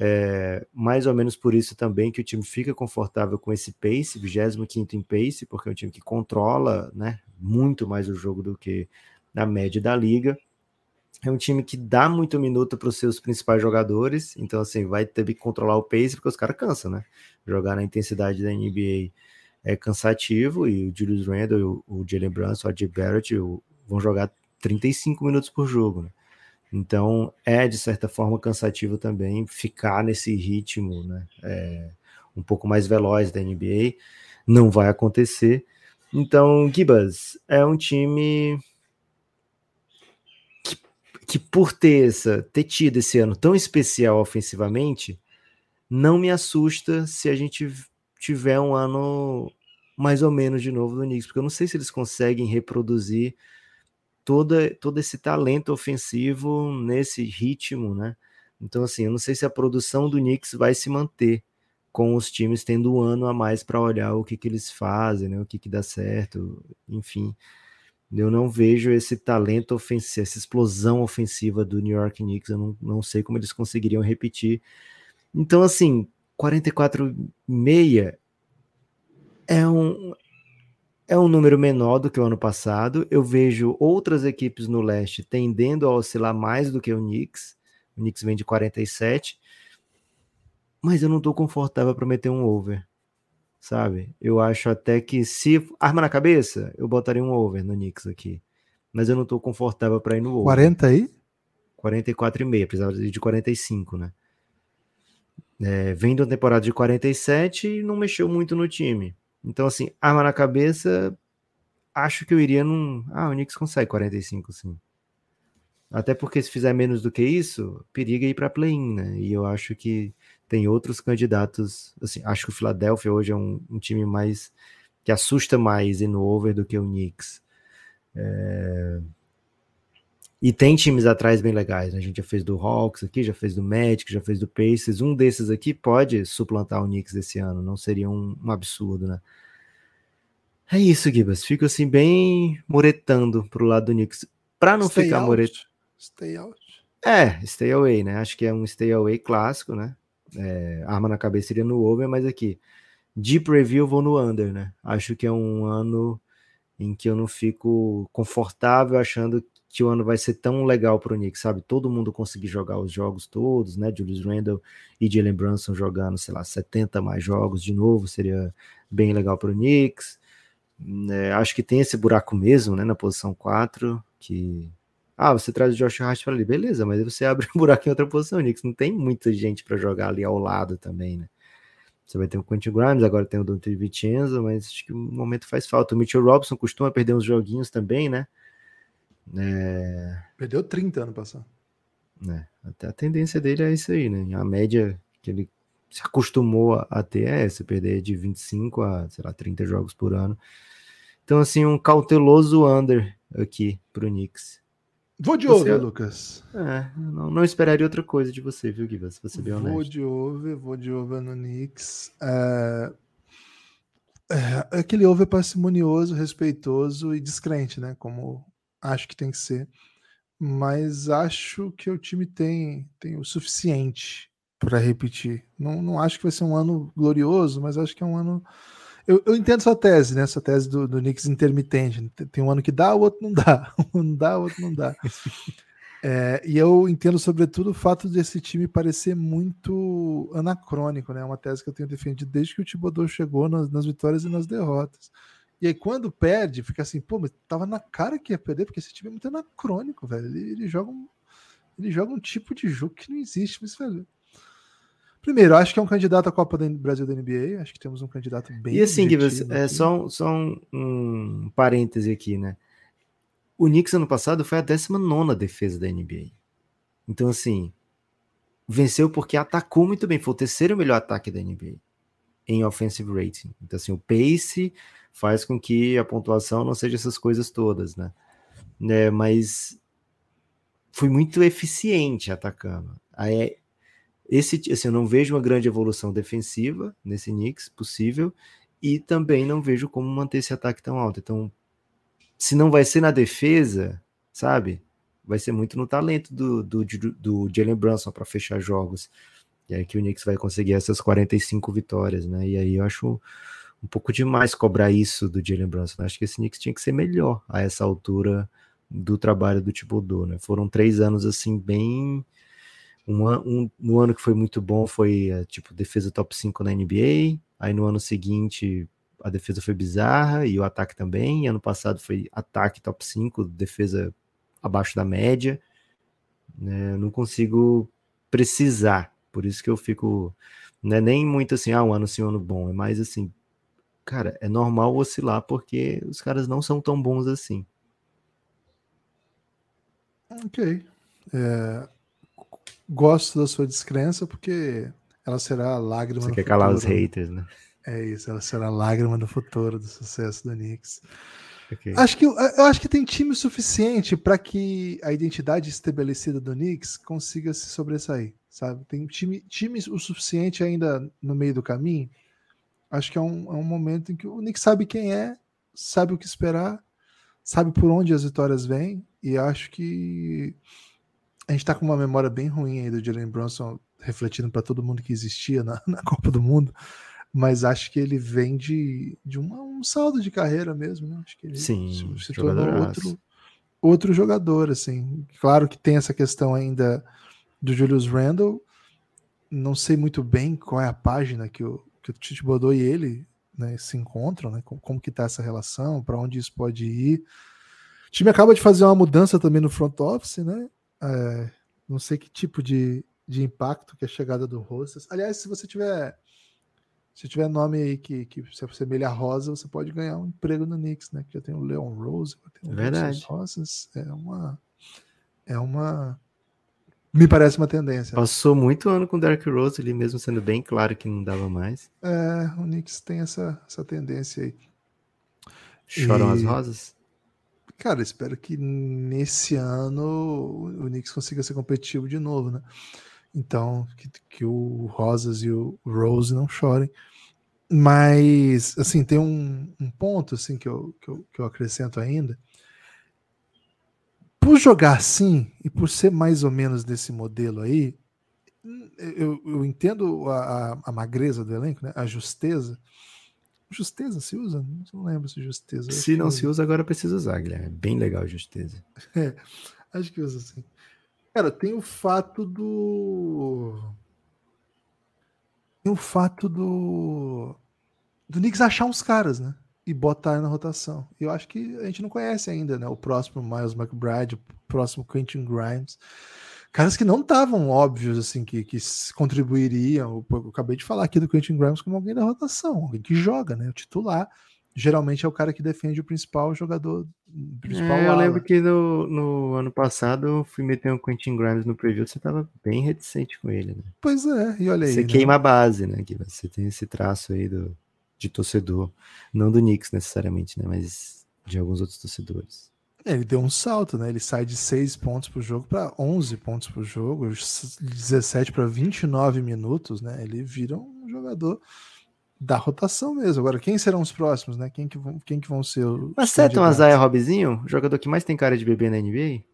é, mais ou menos por isso também que o time fica confortável com esse pace, 25 em pace, porque é um time que controla né, muito mais o jogo do que na média da liga. É um time que dá muito minuto para os seus principais jogadores, então assim, vai ter que controlar o pace, porque os caras cansam, né? Jogar na intensidade da NBA é cansativo, e o Julius Randle, o, Jalen Brunson, o Adi Barrett o, vão jogar 35 minutos por jogo, né? Então é de certa forma cansativo também ficar nesse ritmo, né? É, um pouco mais veloz da NBA. Não vai acontecer. Então, Gibas é um time que, que por ter, essa, ter tido esse ano tão especial ofensivamente, não me assusta se a gente tiver um ano mais ou menos de novo do Knicks, porque eu não sei se eles conseguem reproduzir toda, todo esse talento ofensivo nesse ritmo, né? Então, assim, eu não sei se a produção do Knicks vai se manter com os times tendo um ano a mais para olhar o que, que eles fazem, né? O que, que dá certo, enfim. Eu não vejo esse talento ofensivo, essa explosão ofensiva do New York Knicks, eu não, não sei como eles conseguiriam repetir. Então, assim, 44,6 é um, é um número menor do que o ano passado. Eu vejo outras equipes no leste tendendo a oscilar mais do que o Knicks. O Knicks vem de 47. Mas eu não estou confortável para meter um over. Sabe? Eu acho até que se arma na cabeça, eu botaria um over no Knicks aqui. Mas eu não estou confortável para ir no over. 40 aí? 44,5, precisava de 45, né? É, vem de uma temporada de 47 e não mexeu muito no time. Então, assim, arma na cabeça, acho que eu iria num. Ah, o Knicks consegue 45, sim. Até porque se fizer menos do que isso, periga ir para play-in, né? E eu acho que tem outros candidatos. Assim, acho que o Philadelphia hoje é um, um time mais que assusta mais no over do que o Knicks. É... E tem times atrás bem legais. Né? A gente já fez do Hawks aqui, já fez do Magic, já fez do Pacers. Um desses aqui pode suplantar o Knicks desse ano. Não seria um, um absurdo, né? É isso, Gibas. Fico assim bem moretando pro lado do Knicks. Para não stay ficar moretando. Stay out. É, stay away, né? Acho que é um stay away clássico, né? É, arma na cabeça iria no over, mas aqui, de preview, vou no under, né? Acho que é um ano em que eu não fico confortável achando que o ano vai ser tão legal para o Knicks, sabe? Todo mundo conseguir jogar os jogos todos, né? Julius Randle e Jalen Brunson jogando, sei lá, 70 mais jogos de novo, seria bem legal para o Knicks. É, acho que tem esse buraco mesmo, né? Na posição 4, que. Ah, você traz o Josh Hart para ali, beleza, mas você abre um buraco em outra posição, Knicks. Não tem muita gente para jogar ali ao lado também, né? Você vai ter o Quentin Grimes, agora tem o Dante Vincenzo, mas acho que o momento faz falta. O Mitchell Robson costuma perder uns joguinhos também, né? É... Perdeu 30 ano passado. É, até a tendência dele é isso aí, né? A média que ele se acostumou a, ter é essa, perder de 25 a, sei lá, 30 jogos por ano. Então, assim, um cauteloso under aqui pro Knicks. Vou de over, Lucas. É, não, não, esperaria outra coisa de você, viu, Guilherme? Se você bem honesto. Vou de over, vou de over no Knicks. É... É, aquele over parcimonioso, respeitoso e descrente, né? Como acho que tem que ser, mas acho que o time tem, tem o suficiente para repetir. Não, não acho que vai ser um ano glorioso, mas acho que é um ano. Eu, eu entendo sua tese, né? Essa tese do, do Knicks intermitente. Tem um ano que dá, o outro não dá. Um ano dá, o outro não dá. É, e eu entendo, sobretudo, o fato desse time parecer muito anacrônico, né? É uma tese que eu tenho defendido desde que o Thibodeau chegou nas, nas vitórias e nas derrotas. E aí, quando perde, fica assim, pô, mas tava na cara que ia perder, porque esse time é muito anacrônico, velho. Ele, ele, joga, um, ele joga um tipo de jogo que não existe, mas, velho. Primeiro, acho que é um candidato à Copa do Brasil da NBA. Acho que temos um candidato bem. E assim, é só, só um, um parêntese aqui, né? O Knicks ano passado foi a 19 defesa da NBA. Então, assim, venceu porque atacou muito bem. Foi o terceiro melhor ataque da NBA. em offensive rating. Então, assim, o pace faz com que a pontuação não seja essas coisas todas, né? né mas foi muito eficiente atacando. Aí, esse, assim, eu não vejo uma grande evolução defensiva nesse Knicks possível e também não vejo como manter esse ataque tão alto. Então, se não vai ser na defesa, sabe? Vai ser muito no talento do, do, do, do Jalen Brunson para fechar jogos. E aí que o Knicks vai conseguir essas 45 vitórias, né? E aí eu acho um pouco demais cobrar isso do Jalen Brunson. Acho que esse Knicks tinha que ser melhor a essa altura do trabalho do Thibodeau, né? Foram três anos assim bem um, um, no ano que foi muito bom foi é, tipo defesa top 5 na NBA, aí no ano seguinte a defesa foi bizarra e o ataque também, e ano passado foi ataque top 5, defesa abaixo da média, né? não consigo precisar, por isso que eu fico, não é nem muito assim, ah, um ano sim, um ano bom, é mais assim, cara, é normal oscilar porque os caras não são tão bons assim. Ok. É, gosto da sua descrença porque ela será a lágrima. Você quer futuro. calar os haters, né? É isso, ela será a lágrima do futuro do sucesso do Knicks. Okay. Acho que, eu acho que tem time suficiente para que a identidade estabelecida do Knicks consiga se sobressair, sabe? Tem time, time o suficiente ainda no meio do caminho. Acho que é um, é um momento em que o Knicks sabe quem é, sabe o que esperar, sabe por onde as vitórias vêm, e acho que a gente tá com uma memória bem ruim aí do Jalen Brunson refletindo para todo mundo que existia na, na, Copa do Mundo, mas acho que ele vem de, de uma, um saldo de carreira mesmo, né? Acho que ele Sim, se, se tornou outro, outro jogador, assim. Claro que tem essa questão ainda do Julius Randle, não sei muito bem qual é a página que o, que o Tite Bodô e ele né, se encontram, né? Como, como que tá essa relação, para onde isso pode ir. O time acaba de fazer uma mudança também no front office, né? É, não sei que tipo de, de impacto que a chegada do Rosas. Aliás, se você tiver se tiver nome aí que, que se assemelha a Rosa, você pode ganhar um emprego no Knicks, né? Que já tem o Leon Rose, tem o Verdade. Rosas. É uma é uma me parece uma tendência. Passou muito ano com o Derrick Rose, ele mesmo sendo bem claro que não dava mais. É, o Knicks tem essa, essa tendência aí. Choram e... as rosas? Cara, espero que nesse ano o Knicks consiga ser competitivo de novo, né? Então, que, que o Rosas e o Rose não chorem. Mas, assim, tem um, um ponto assim que eu, que, eu, que eu acrescento ainda. Por jogar assim, e por ser mais ou menos desse modelo aí, eu, eu entendo a, a, a magreza do elenco, né? a justeza, Justeza se usa? Não lembro se justeza. Se não se usa, agora precisa usar, Guilherme. É bem legal justeza. É, acho que usa sim. Cara, tem o fato do. Tem o fato do. Do Knicks achar uns caras, né? E botar na rotação. Eu acho que a gente não conhece ainda, né? O próximo Miles McBride, o próximo Quentin Grimes caras que não estavam óbvios, assim, que, que contribuiriam. Eu, eu, acabei de falar aqui do Quentin Grimes como alguém da rotação, alguém que joga, né? O titular. Geralmente é o cara que defende o principal jogador. Principal é, eu lembro que no, no, ano passado eu fui meter um Quentin Grimes no preview, você estava bem reticente com ele, né? Pois é, e olha aí. Você né? queima a base, né? Que você tem esse traço aí do, de torcedor. Não do Knicks necessariamente, né? Mas de alguns outros torcedores. Ele deu um salto, né? Ele sai de 6 pontos por jogo para 11 pontos por jogo, 17 para 29 minutos, né? Ele vira um jogador da rotação mesmo. Agora, quem serão os próximos, né? Quem que vão, quem que vão ser os. Mas certo, um Azaia Robzinho, jogador que mais tem cara de bebê na NBA?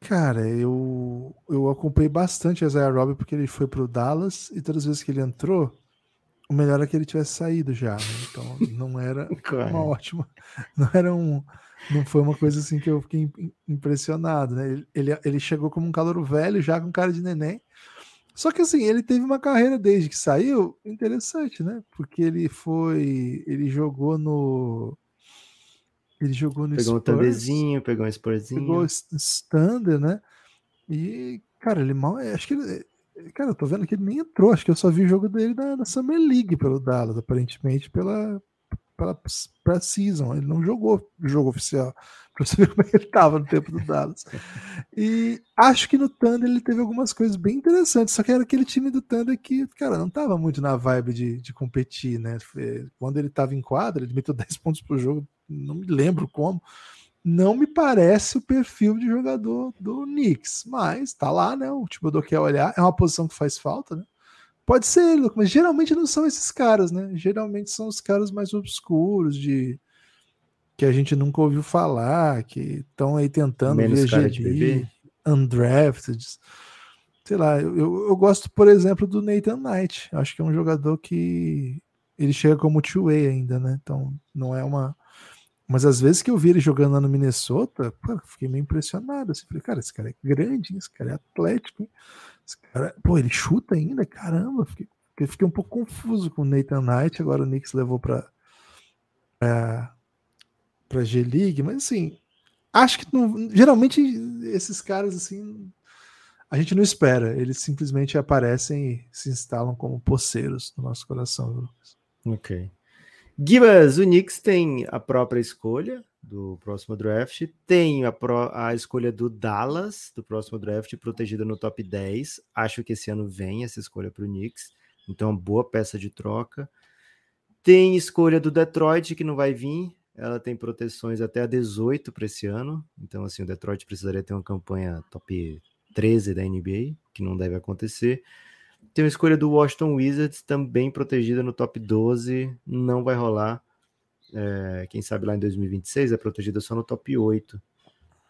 Cara, eu, eu acompanhei bastante a Isaiah Robb porque ele foi pro Dallas e todas as vezes que ele entrou, o melhor é que ele tivesse saído já. Né? Então não era uma ótima. Não era um não foi uma coisa assim que eu fiquei impressionado, né? Ele, ele chegou como um calor velho, já com cara de neném. Só que assim, ele teve uma carreira desde que saiu interessante, né? Porque ele foi. Ele jogou no. Ele jogou no Pegou Spurs, um pegou um Spurzinho. Pegou o Standard, né? E, cara, ele mal. Acho que ele. Cara, eu tô vendo que ele nem entrou. Acho que eu só vi o jogo dele na, na Summer League pelo Dallas, aparentemente, pela, para season. Ele não jogou o jogo oficial. Para você ver como ele estava no tempo do Dallas. E acho que no Thunder ele teve algumas coisas bem interessantes. Só que era aquele time do Thunder que, cara, não estava muito na vibe de, de competir, né? Quando ele estava em quadra, ele meteu 10 pontos por jogo, não me lembro como. Não me parece o perfil de jogador do Knicks, mas tá lá, né? O tipo do quer olhar, é uma posição que faz falta, né? Pode ser, mas geralmente não são esses caras, né? Geralmente são os caras mais obscuros, de que a gente nunca ouviu falar, que estão aí tentando Menos de undrafted. Sei lá, eu, eu gosto, por exemplo, do Nathan Knight. Acho que é um jogador que ele chega como two-way ainda, né? Então não é uma. Mas às vezes que eu vi ele jogando lá no Minnesota, pô, fiquei meio impressionado. Assim, falei, cara, esse cara é grande, esse cara é atlético. Hein? Cara, pô, ele chuta ainda? Caramba, fiquei, fiquei um pouco confuso com o Nathan Knight. Agora o Knicks levou para para G-League, mas assim, acho que não, geralmente esses caras assim a gente não espera, eles simplesmente aparecem e se instalam como poceiros no nosso coração. Ok. Gibas, o Knicks tem a própria escolha, do próximo draft. Tem a, pro, a escolha do Dallas, do próximo draft, protegida no top 10. Acho que esse ano vem essa escolha para o Knicks. Então, boa peça de troca. Tem escolha do Detroit, que não vai vir. Ela tem proteções até a 18 para esse ano. Então, assim, o Detroit precisaria ter uma campanha top 13 da NBA, que não deve acontecer. Tem a escolha do Washington Wizards, também protegida no top 12. Não vai rolar é, quem sabe lá em 2026 é protegida só no top 8.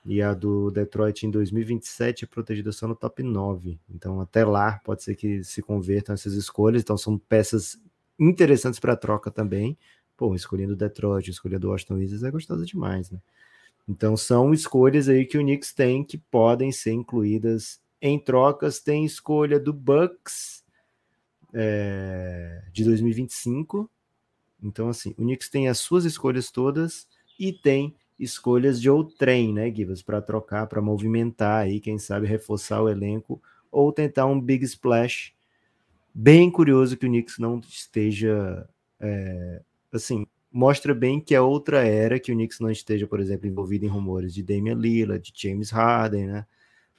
E a do Detroit em 2027 é protegida só no top 9. Então, até lá, pode ser que se convertam essas escolhas. Então, são peças interessantes para troca também. Pô, escolhendo Detroit, escolha do Washington Wizards é gostosa demais, né? Então, são escolhas aí que o Knicks tem que podem ser incluídas em trocas. Tem escolha do Bucks é, de 2025 então, assim, o Knicks tem as suas escolhas todas e tem escolhas de outrem, né, Givas, para trocar, para movimentar aí, quem sabe reforçar o elenco ou tentar um big splash. Bem curioso que o Knicks não esteja, é, assim, mostra bem que é outra era que o Knicks não esteja, por exemplo, envolvido em rumores de Damian Lillard, de James Harden, né?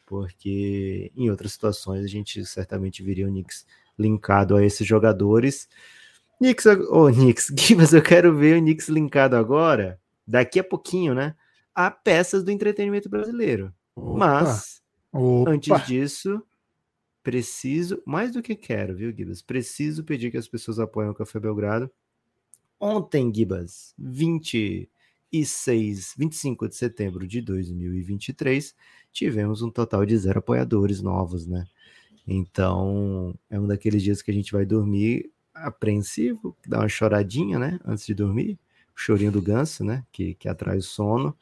Porque em outras situações a gente certamente viria o Knicks linkado a esses jogadores. Knicks, ô oh, Knicks, Gibas, eu quero ver o Knicks linkado agora, daqui a pouquinho, né? A peças do entretenimento brasileiro. Opa, Mas, opa. antes disso, preciso, mais do que quero, viu, Gibas? Preciso pedir que as pessoas apoiem o Café Belgrado. Ontem, Gibas, 26, 25 de setembro de 2023, tivemos um total de zero apoiadores novos, né? Então, é um daqueles dias que a gente vai dormir apreensivo, dá uma choradinha, né, antes de dormir, o chorinho do ganso, né, que, que atrai o sono.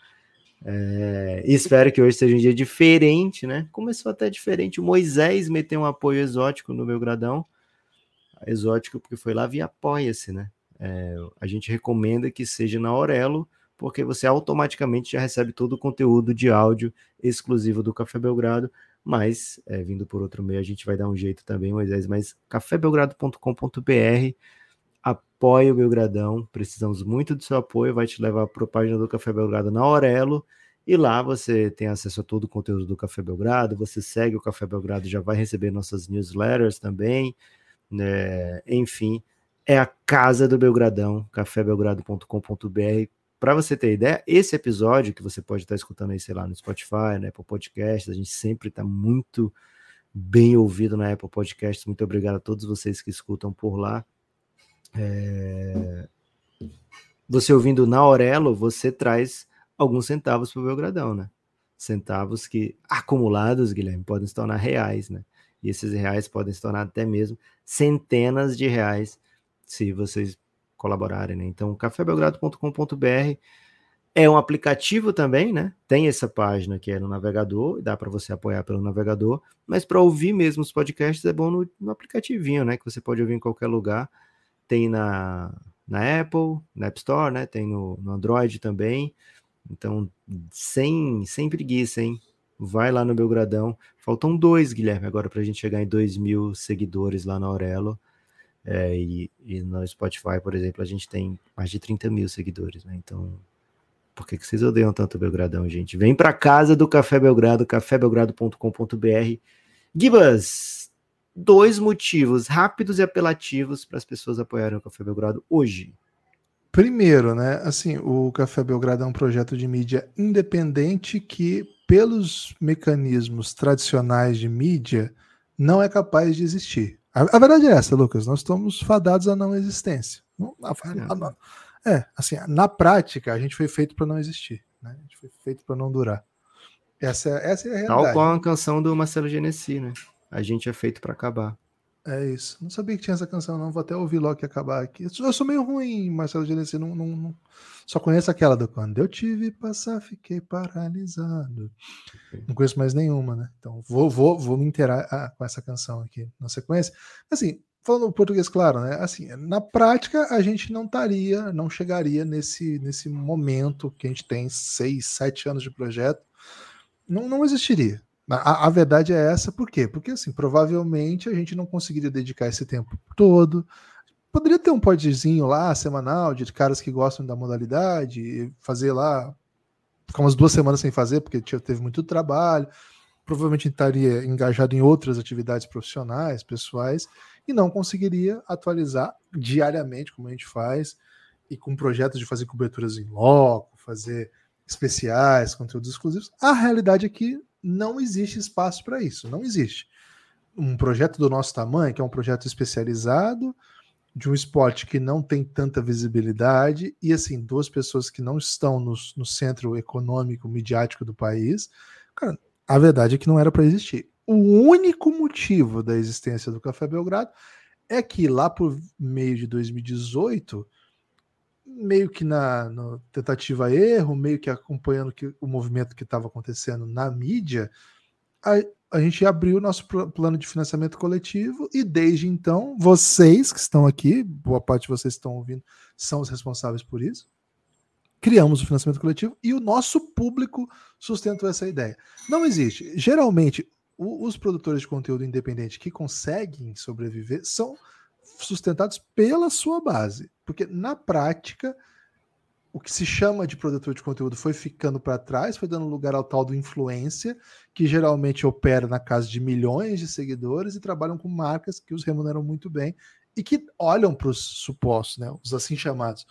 É, espero que hoje seja um dia diferente, né? Começou até diferente. O Moisés meteu um apoio exótico no meu gradão, exótico porque foi lá via Apoia-se, né? É, a gente recomenda que seja na Aurelo, porque você automaticamente já recebe todo o conteúdo de áudio exclusivo do Café Belgrado mas é, vindo por outro meio a gente vai dar um jeito também, Moisés, mas cafébelgrado.com.br apoia o Belgradão, precisamos muito do seu apoio, vai te levar para a página do Café Belgrado na Aurelo, e lá você tem acesso a todo o conteúdo do Café Belgrado, você segue o Café Belgrado, já vai receber nossas newsletters também, né? enfim, é a casa do Belgradão, cafébelgrado.com.br, para você ter ideia, esse episódio que você pode estar escutando aí, sei lá, no Spotify, na Apple Podcasts, a gente sempre está muito bem ouvido na Apple Podcasts. Muito obrigado a todos vocês que escutam por lá. É... Você ouvindo na Aurelo, você traz alguns centavos para o Belgradão, né? Centavos que, acumulados, Guilherme, podem se tornar reais, né? E esses reais podem se tornar até mesmo centenas de reais se vocês colaborarem, né? Então, cafébelgrado.com.br é um aplicativo também, né? Tem essa página que é no navegador, dá para você apoiar pelo navegador, mas para ouvir mesmo os podcasts é bom no, no, aplicativinho, né? Que você pode ouvir em qualquer lugar. Tem na, na Apple, na App Store, né? Tem no, no Android também. Então, sem, sem preguiça, hein? Vai lá no Belgradão. Faltam dois, Guilherme, agora para a gente chegar em dois mil seguidores lá na Aurelo. É, e, e, no Spotify, por exemplo, a gente tem mais de 30 mil seguidores, né? Então, por que, que vocês odeiam tanto Belgradão, gente? Vem para casa do Café Belgrado, cafébelgrado.com.br. Gibas, dois motivos rápidos e apelativos para as pessoas apoiarem o Café Belgrado hoje. Primeiro, né? Assim, o Café Belgrado é um projeto de mídia independente que, pelos mecanismos tradicionais de mídia, não é capaz de existir. A, a verdade é essa, Lucas. Nós estamos fadados à não existência. Não, a, a, é, assim, na prática, a gente foi feito para não existir. Né? A gente foi feito para não durar. Essa, essa é a realidade. Tal qual a canção do Marcelo Genesi, né? A gente é feito para acabar. É isso. Não sabia que tinha essa canção, não. Vou até ouvir logo que acabar aqui. Eu sou meio ruim, Marcelo Genesi. Não, não, não, Só conheço aquela do Quando eu tive passar, fiquei paralisado. Não conheço mais nenhuma, né? Então vou, vou, vou me inteirar ah, com essa canção aqui na sequência. Assim, falando português, claro, né? Assim, na prática, a gente não estaria, não chegaria nesse, nesse momento que a gente tem seis, sete anos de projeto. Não, não existiria. A, a, verdade é essa, por quê? Porque assim, provavelmente a gente não conseguiria dedicar esse tempo todo. Poderia ter um podzinho lá, semanal, de caras que gostam da modalidade, fazer lá, ficar umas duas semanas sem fazer, porque teve muito trabalho. Provavelmente estaria engajado em outras atividades profissionais, pessoais, e não conseguiria atualizar diariamente, como a gente faz, e com projetos de fazer coberturas em loco, fazer especiais, conteúdos exclusivos. A realidade é que não existe espaço para isso, não existe. Um projeto do nosso tamanho, que é um projeto especializado, de um esporte que não tem tanta visibilidade, e assim, duas pessoas que não estão no, no centro econômico, midiático do país, cara, a verdade é que não era para existir. O único motivo da existência do Café Belgrado é que lá por meio de 2018 meio que na tentativa erro, meio que acompanhando que, o movimento que estava acontecendo na mídia, a, a gente abriu o nosso plano de financiamento coletivo e desde então, vocês que estão aqui, boa parte de vocês que estão ouvindo, são os responsáveis por isso. Criamos o financiamento coletivo e o nosso público sustentou essa ideia. Não existe. Geralmente, o, os produtores de conteúdo independente que conseguem sobreviver são sustentados pela sua base. Porque na prática, o que se chama de produtor de conteúdo foi ficando para trás, foi dando lugar ao tal do influência, que geralmente opera na casa de milhões de seguidores e trabalham com marcas que os remuneram muito bem e que olham para os supostos, né, os assim chamados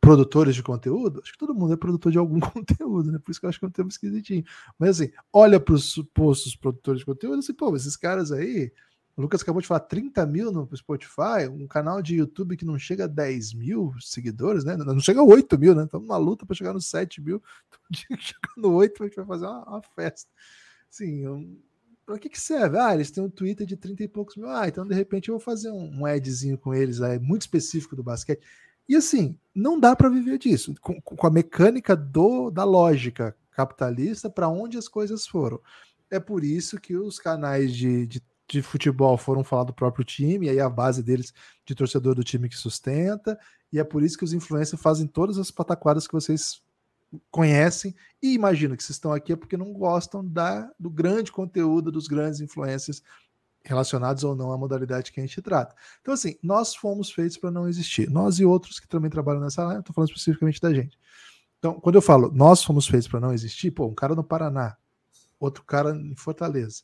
produtores de conteúdo. Acho que todo mundo é produtor de algum conteúdo, né? Por isso que eu acho que é um termo esquisitinho. Mas assim, olha para os supostos produtores de conteúdo e assim, pô, esses caras aí o Lucas acabou de falar 30 mil no Spotify, um canal de YouTube que não chega a 10 mil seguidores, né? Não chega a 8 mil, né? Estamos na luta para chegar nos 7 mil. Chegando 8, a gente vai fazer uma, uma festa. Sim, um, para que, que serve? Ah, eles têm um Twitter de 30 e poucos mil. Ah, então de repente eu vou fazer um, um adzinho com eles aí, muito específico do basquete. E assim, não dá para viver disso. Com, com, a mecânica do, da lógica capitalista, para onde as coisas foram. É por isso que os canais de, de de futebol foram falar do próprio time, e aí a base deles de torcedor do time que sustenta, e é por isso que os influencers fazem todas as pataquadas que vocês conhecem, e imagino que vocês estão aqui é porque não gostam da, do grande conteúdo dos grandes influencers relacionados ou não à modalidade que a gente trata. Então, assim, nós fomos feitos para não existir. Nós e outros que também trabalham nessa área, estou falando especificamente da gente. Então, quando eu falo nós fomos feitos para não existir, pô, um cara no Paraná, outro cara em Fortaleza,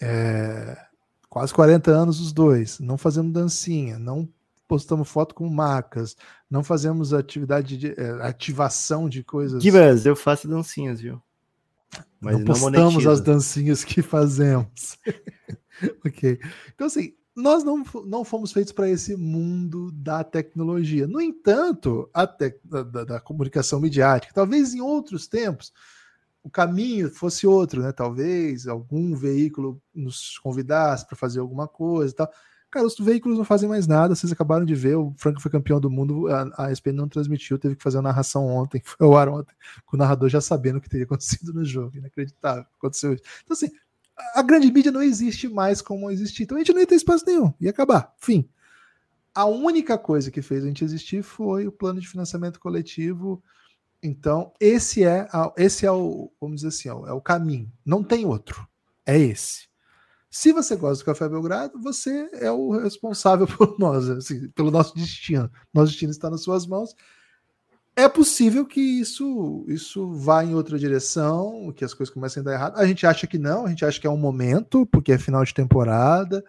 é, quase 40 anos os dois, não fazemos dancinha, não postamos foto com marcas, não fazemos atividade de é, ativação de coisas. Gibas, eu faço dancinhas, viu? Mas não postamos as dancinhas que fazemos. ok. Então, assim, nós não, não fomos feitos para esse mundo da tecnologia. No entanto, a te, da, da, da comunicação midiática, talvez em outros tempos, o caminho fosse outro, né? Talvez algum veículo nos convidasse para fazer alguma coisa e tal. Cara, os veículos não fazem mais nada, vocês acabaram de ver, o Franco foi campeão do mundo, a, a ESPN não transmitiu, teve que fazer a narração ontem, foi ao ar ontem, com o narrador já sabendo o que teria acontecido no jogo, inacreditável, aconteceu isso. Então assim, a grande mídia não existe mais como existir, então a gente não ia ter espaço nenhum, ia acabar, fim. A única coisa que fez a gente existir foi o plano de financiamento coletivo, então, esse é, a, esse é o, vamos dizer assim, é o caminho. Não tem outro. É esse. Se você gosta do Café Belgrado, você é o responsável por nós, assim, pelo nosso destino. Nosso destino está nas suas mãos. É possível que isso isso vá em outra direção, que as coisas comecem a dar errado. A gente acha que não, a gente acha que é um momento, porque é final de temporada,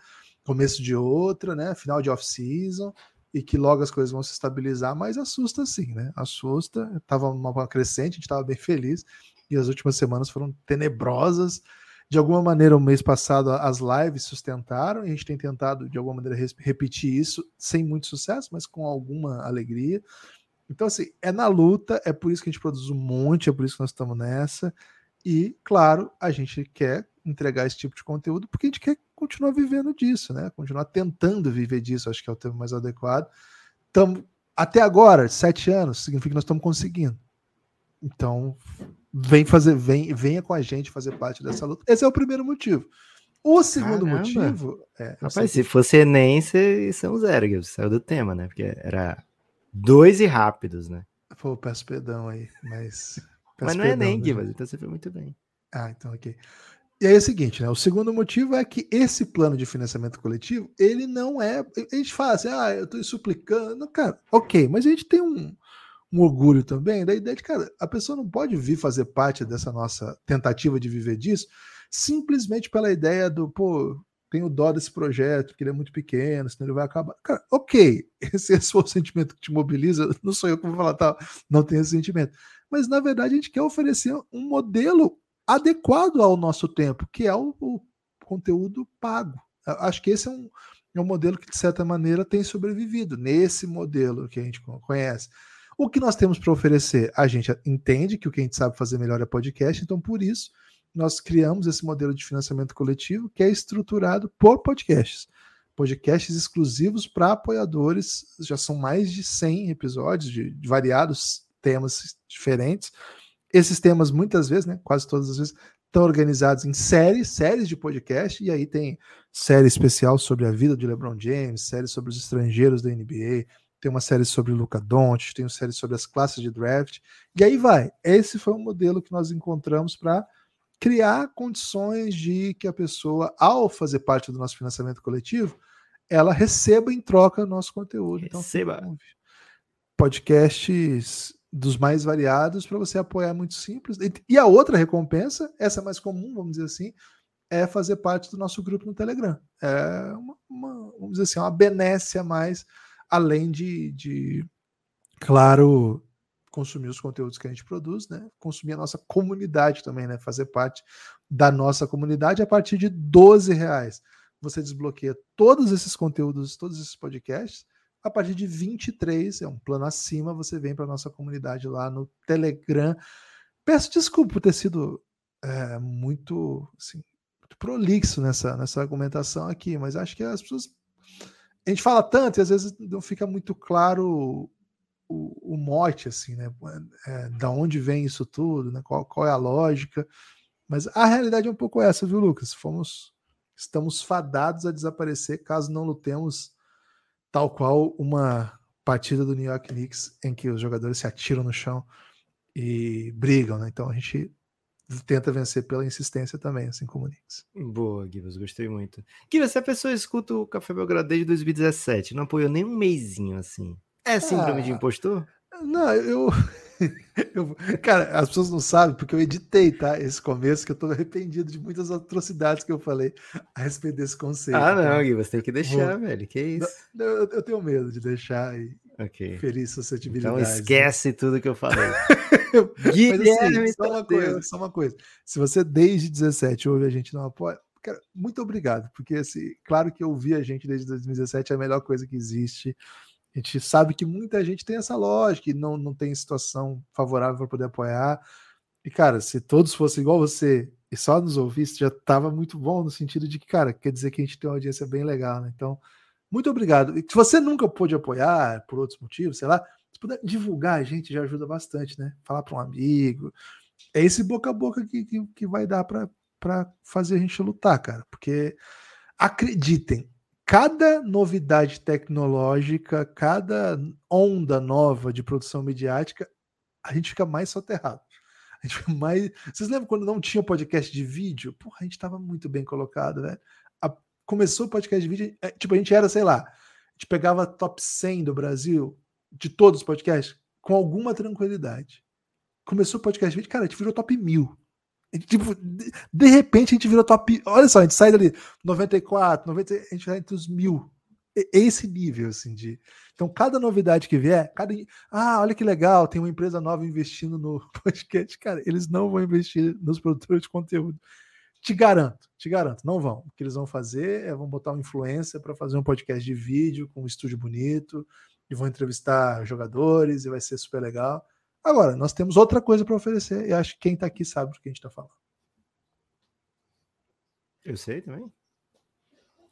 começo de outra, né? Final de off-season, e que logo as coisas vão se estabilizar, mas assusta sim, né? Assusta. Estava uma crescente, a gente estava bem feliz, e as últimas semanas foram tenebrosas. De alguma maneira, o mês passado as lives sustentaram, e a gente tem tentado, de alguma maneira, repetir isso, sem muito sucesso, mas com alguma alegria. Então, assim, é na luta, é por isso que a gente produz um monte, é por isso que nós estamos nessa. E, claro, a gente quer entregar esse tipo de conteúdo porque a gente quer continuar vivendo disso, né? Continuar tentando viver disso, acho que é o termo mais adequado. Tamo, até agora, sete anos, significa que nós estamos conseguindo. Então, vem fazer, vem, venha com a gente fazer parte dessa luta. Esse é o primeiro motivo. O segundo Caramba. motivo. É, Rapaz, se fosse Enem, você são zero, que saiu do tema, né? Porque era Dois e rápidos, né? Pô, peço perdão aí, mas. mas não é nem, né? Givas, então você foi muito bem. Ah, então ok. E aí é o seguinte, né? O segundo motivo é que esse plano de financiamento coletivo, ele não é. A gente fala assim, ah, eu estou suplicando. Cara, ok, mas a gente tem um, um orgulho também da ideia de, cara, a pessoa não pode vir fazer parte dessa nossa tentativa de viver disso simplesmente pela ideia do, pô, tenho dó desse projeto, porque ele é muito pequeno, senão ele vai acabar. Cara, ok, esse, for o sentimento que te mobiliza, não sou eu que vou falar, tá, não tenho esse sentimento. Mas, na verdade, a gente quer oferecer um modelo adequado ao nosso tempo, que é o, o conteúdo pago. Eu acho que esse é um, é um modelo que, de certa maneira, tem sobrevivido, nesse modelo que a gente conhece. O que nós temos para oferecer? A gente entende que o que a gente sabe fazer melhor é podcast, então, por isso, nós criamos esse modelo de financiamento coletivo que é estruturado por podcasts. Podcasts exclusivos para apoiadores, já são mais de 100 episódios de, de, variados temas diferentes. Esses temas, muitas vezes, né, quase todas as vezes, estão organizados em séries, séries de podcast, e aí tem série especial sobre a vida de LeBron James, série sobre os estrangeiros da NBA, tem uma série sobre Luca Doncic, tem uma série sobre as classes de draft, e aí vai. Esse foi o modelo que nós encontramos para criar condições de que a pessoa, ao fazer parte do nosso financiamento coletivo, ela receba em troca o nosso conteúdo. Então, receba. Então, podcasts dos mais variados para você apoiar muito simples. E a outra recompensa, essa é mais comum, vamos dizer assim, é fazer parte do nosso grupo no Telegram. É uma, uma vamos dizer assim, uma benécia mais, além de, de claro, consumir os conteúdos que a gente produz, né? Consumir a nossa comunidade também, né? Fazer parte da nossa comunidade a partir de 12 reais. Você desbloqueia todos esses conteúdos, todos esses podcasts. A partir de 23, é um plano acima, você vem para a nossa comunidade lá no Telegram. Peço desculpa por ter sido é, muito, assim, muito prolixo nessa, nessa argumentação aqui, mas acho que as pessoas. A gente fala tanto e às vezes não fica muito claro o, o mote, assim, né? É, da onde vem isso tudo, né? Qual, qual é a lógica? Mas a realidade é um pouco essa, viu, Lucas? Fomos, estamos fadados a desaparecer caso não lutemos tal qual uma partida do New York Knicks em que os jogadores se atiram no chão e brigam, né? Então a gente tenta vencer pela insistência também, assim como o Knicks. Boa, Guivas, gostei muito. Guivas, se a pessoa escuta o Café Belgrado desde 2017, não apoiou nem um mêsinho assim, é síndrome ah, de impostor? Não, eu, eu, Cara, as pessoas não sabem, porque eu editei, tá? Esse começo, que eu tô arrependido de muitas atrocidades que eu falei a respeito desse conceito. Ah, não, tá? Gui, você tem que deixar, Vou... velho. Que isso? Não, eu, eu, tenho medo de deixar e okay. ferir suscetibilidade. Então esquece né? tudo que eu falei. Guilherme, Mas, assim, só uma coisa, só uma coisa. Se você desde 17 ouve a gente não apoia, cara, muito obrigado, porque assim, claro que ouvir a gente desde 2017 é a melhor coisa que existe. A gente sabe que muita gente tem essa lógica e não, não tem situação favorável para poder apoiar. E, cara, se todos fossem igual você e só nos ouvisse, já estava muito bom no sentido de que, cara, quer dizer que a gente tem uma audiência bem legal, né? Então, muito obrigado. E se você nunca pôde apoiar por outros motivos, sei lá, se puder divulgar a gente já ajuda bastante, né? Falar para um amigo. É esse boca a boca que, que, que vai dar para fazer a gente lutar, cara. Porque acreditem, cada novidade tecnológica, cada onda nova de produção midiática, a gente fica mais soterrado. A gente fica mais. Vocês lembram quando não tinha podcast de vídeo? Porra, a gente estava muito bem colocado, né? começou o podcast de vídeo, é, tipo, a gente era, sei lá, a gente pegava top 100 do Brasil, de todos os podcasts, com alguma tranquilidade. Começou o podcast de vídeo, cara, a gente virou top 1000. Tipo, de, repente a gente virou top. Olha só, a gente sai dali 94, 90, a gente vai entre os mil. Esse nível, assim, de. Então, cada novidade que vier, cada. Ah, olha que legal, tem uma empresa nova investindo no podcast. Cara, eles não vão investir nos produtores de conteúdo. Te garanto, te garanto, não vão. O que eles vão fazer é vão botar uma influência para fazer um podcast de vídeo com um estúdio bonito, e vão entrevistar jogadores, e vai ser super legal. Agora, nós temos outra coisa para oferecer, e acho que quem está aqui sabe do que a gente está falando. Eu sei também.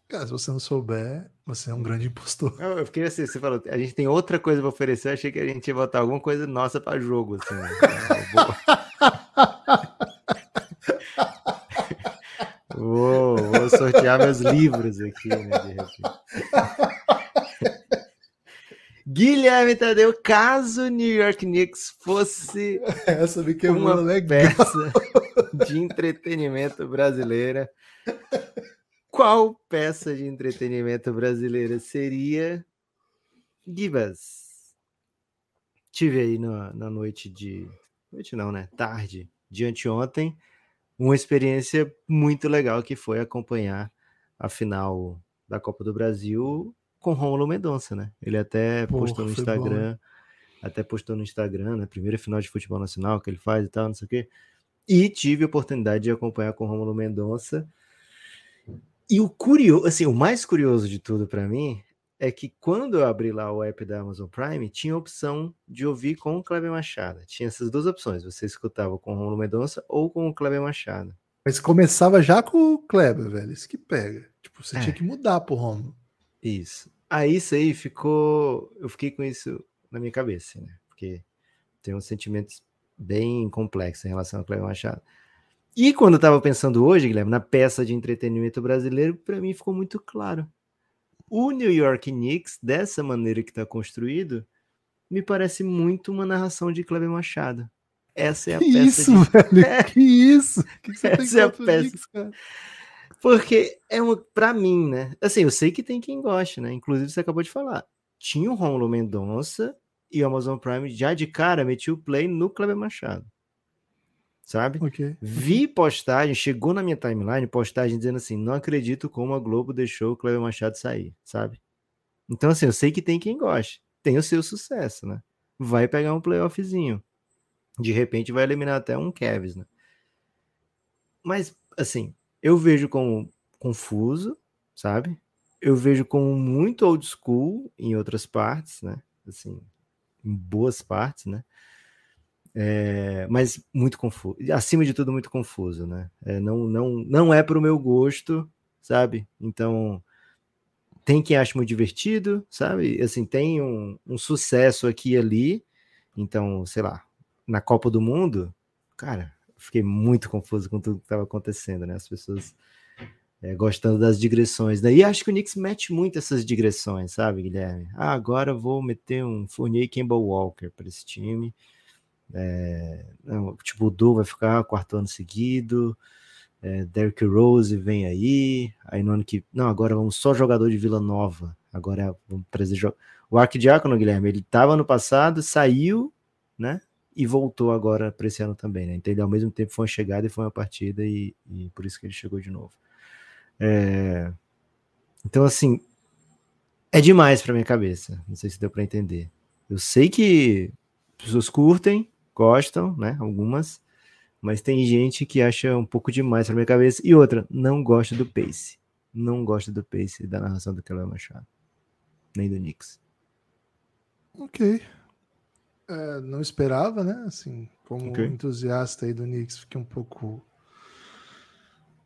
Cara, se você não souber, você é um grande impostor. Eu, eu fiquei assim, você falou, a gente tem outra coisa para oferecer, achei que a gente ia botar alguma coisa nossa para jogo. Assim, né? vou, vou sortear meus livros aqui, né, de repente. Guilherme Tadeu, caso New York Knicks fosse Essa me uma legal. peça de entretenimento brasileira, qual peça de entretenimento brasileira seria Gibas? Tive aí na, na noite de. Noite não, né? Tarde de anteontem, uma experiência muito legal que foi acompanhar a final da Copa do Brasil com Romulo Mendonça, né? Ele até Porra, postou no Instagram, até postou no Instagram, né? Primeira final de futebol nacional que ele faz e tal, não sei o quê. E tive a oportunidade de acompanhar com Romulo Mendonça. E o curioso, assim, o mais curioso de tudo para mim é que quando eu abri lá o app da Amazon Prime, tinha a opção de ouvir com o Kleber Machado. Tinha essas duas opções, você escutava com o Romulo Mendonça ou com o Kleber Machado. Mas começava já com o Kleber, velho. Isso que pega. Tipo, você É. tinha que mudar pro Romulo. Isso. Aí isso aí ficou. Eu fiquei com isso na minha cabeça, né? Porque tem uns sentimentos bem complexos em relação ao Cleber Machado. E quando eu tava pensando hoje, Guilherme, na peça de entretenimento brasileiro, para mim ficou muito claro. O New York Knicks, dessa maneira que está construído, me parece muito uma narração de Kleber Machado. Essa é a Que peça isso, de velho? É. Que isso? Que que Essa é a peça. Knicks, cara? Porque é uma, pra mim, né? Assim, eu sei que tem quem goste, né? Inclusive, você acabou de falar. Tinha o Romulo Mendonça e o Amazon Prime já de cara metia o play no Kleber Machado. Sabe? Ok. Vi postagem, chegou na minha timeline, postagem dizendo assim: não acredito como a Globo deixou o Kleber Machado sair, sabe? Então, assim, eu sei que tem quem goste. Tem o seu sucesso, né? Vai pegar um playoffzinho. De repente vai eliminar até um Cavs, né? Mas, assim, eu vejo como confuso, sabe? Eu vejo como muito old school em outras partes, né? Assim, em boas partes, né? É, mas muito confuso, acima de tudo muito confuso, né? É, não, não, não é pro meu gosto, sabe? Então tem quem acha muito divertido, sabe? Assim tem um, um sucesso aqui e ali, então sei lá, na Copa do Mundo, cara, fiquei muito confuso com tudo que estava acontecendo, né? As pessoas é, gostando das digressões. Daí acho que o Knicks mete muito essas digressões, sabe, Guilherme? Ah, agora vou meter um Fournier e Kemba Walker para esse time. É, não, tipo, o Du vai ficar quarto ano seguido. É, Derrick Rose vem aí. Aí no ano que. Não, agora vamos só jogador de Vila Nova. Agora vamos trazer. O Arquidiácono, Guilherme, ele estava no passado, saiu, né? E voltou agora para esse ano também, né? Então ele ao mesmo tempo foi uma chegada e foi uma partida, e, e por isso que ele chegou de novo. É... Então, assim, é demais para minha cabeça. Não sei se deu para entender. Eu sei que pessoas curtem, gostam, né? Algumas, mas tem gente que acha um pouco demais para minha cabeça. E outra, não gosta do pace. Não gosta do pace da narração do Keller Machado. Nem do Knicks. Ok. É, não esperava, né? Assim, como Ok. entusiasta aí do Knicks, fiquei um pouco.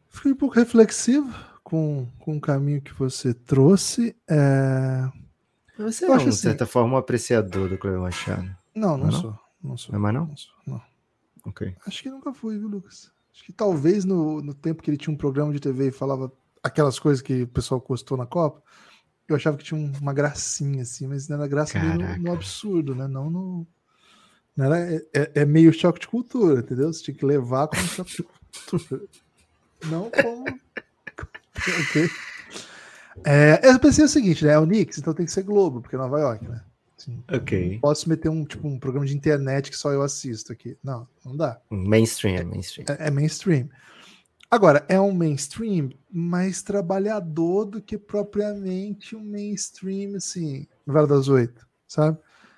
Fiquei um pouco reflexivo com, com o caminho que você trouxe. É... Você Eu é, de assim- certa forma, um apreciador do Cleber Machado. Não, não, Não é não? sou. Não sou. Não é mais não? sou, não. Ok. Acho que nunca fui, viu, Lucas? Acho que talvez no, no tempo que ele tinha um programa de TV e falava aquelas coisas que o pessoal gostou na Copa, eu achava que tinha um- uma gracinha, assim, mas não era graça meio no, no absurdo, né? Não no. Não era, é, é- é meio choque de cultura, entendeu? Você tinha que levar como choque de cultura. Não como. ok. É, eu pensei o seguinte, né? É o Knicks, então tem que ser Globo, porque é Nova York, né? Assim, Ok. posso meter um, tipo, um programa de internet que só eu assisto aqui. Não, não dá. Mainstream, mainstream. É, é mainstream. Agora, é um mainstream mais trabalhador do que propriamente um mainstream, assim, novela das oito, sabe?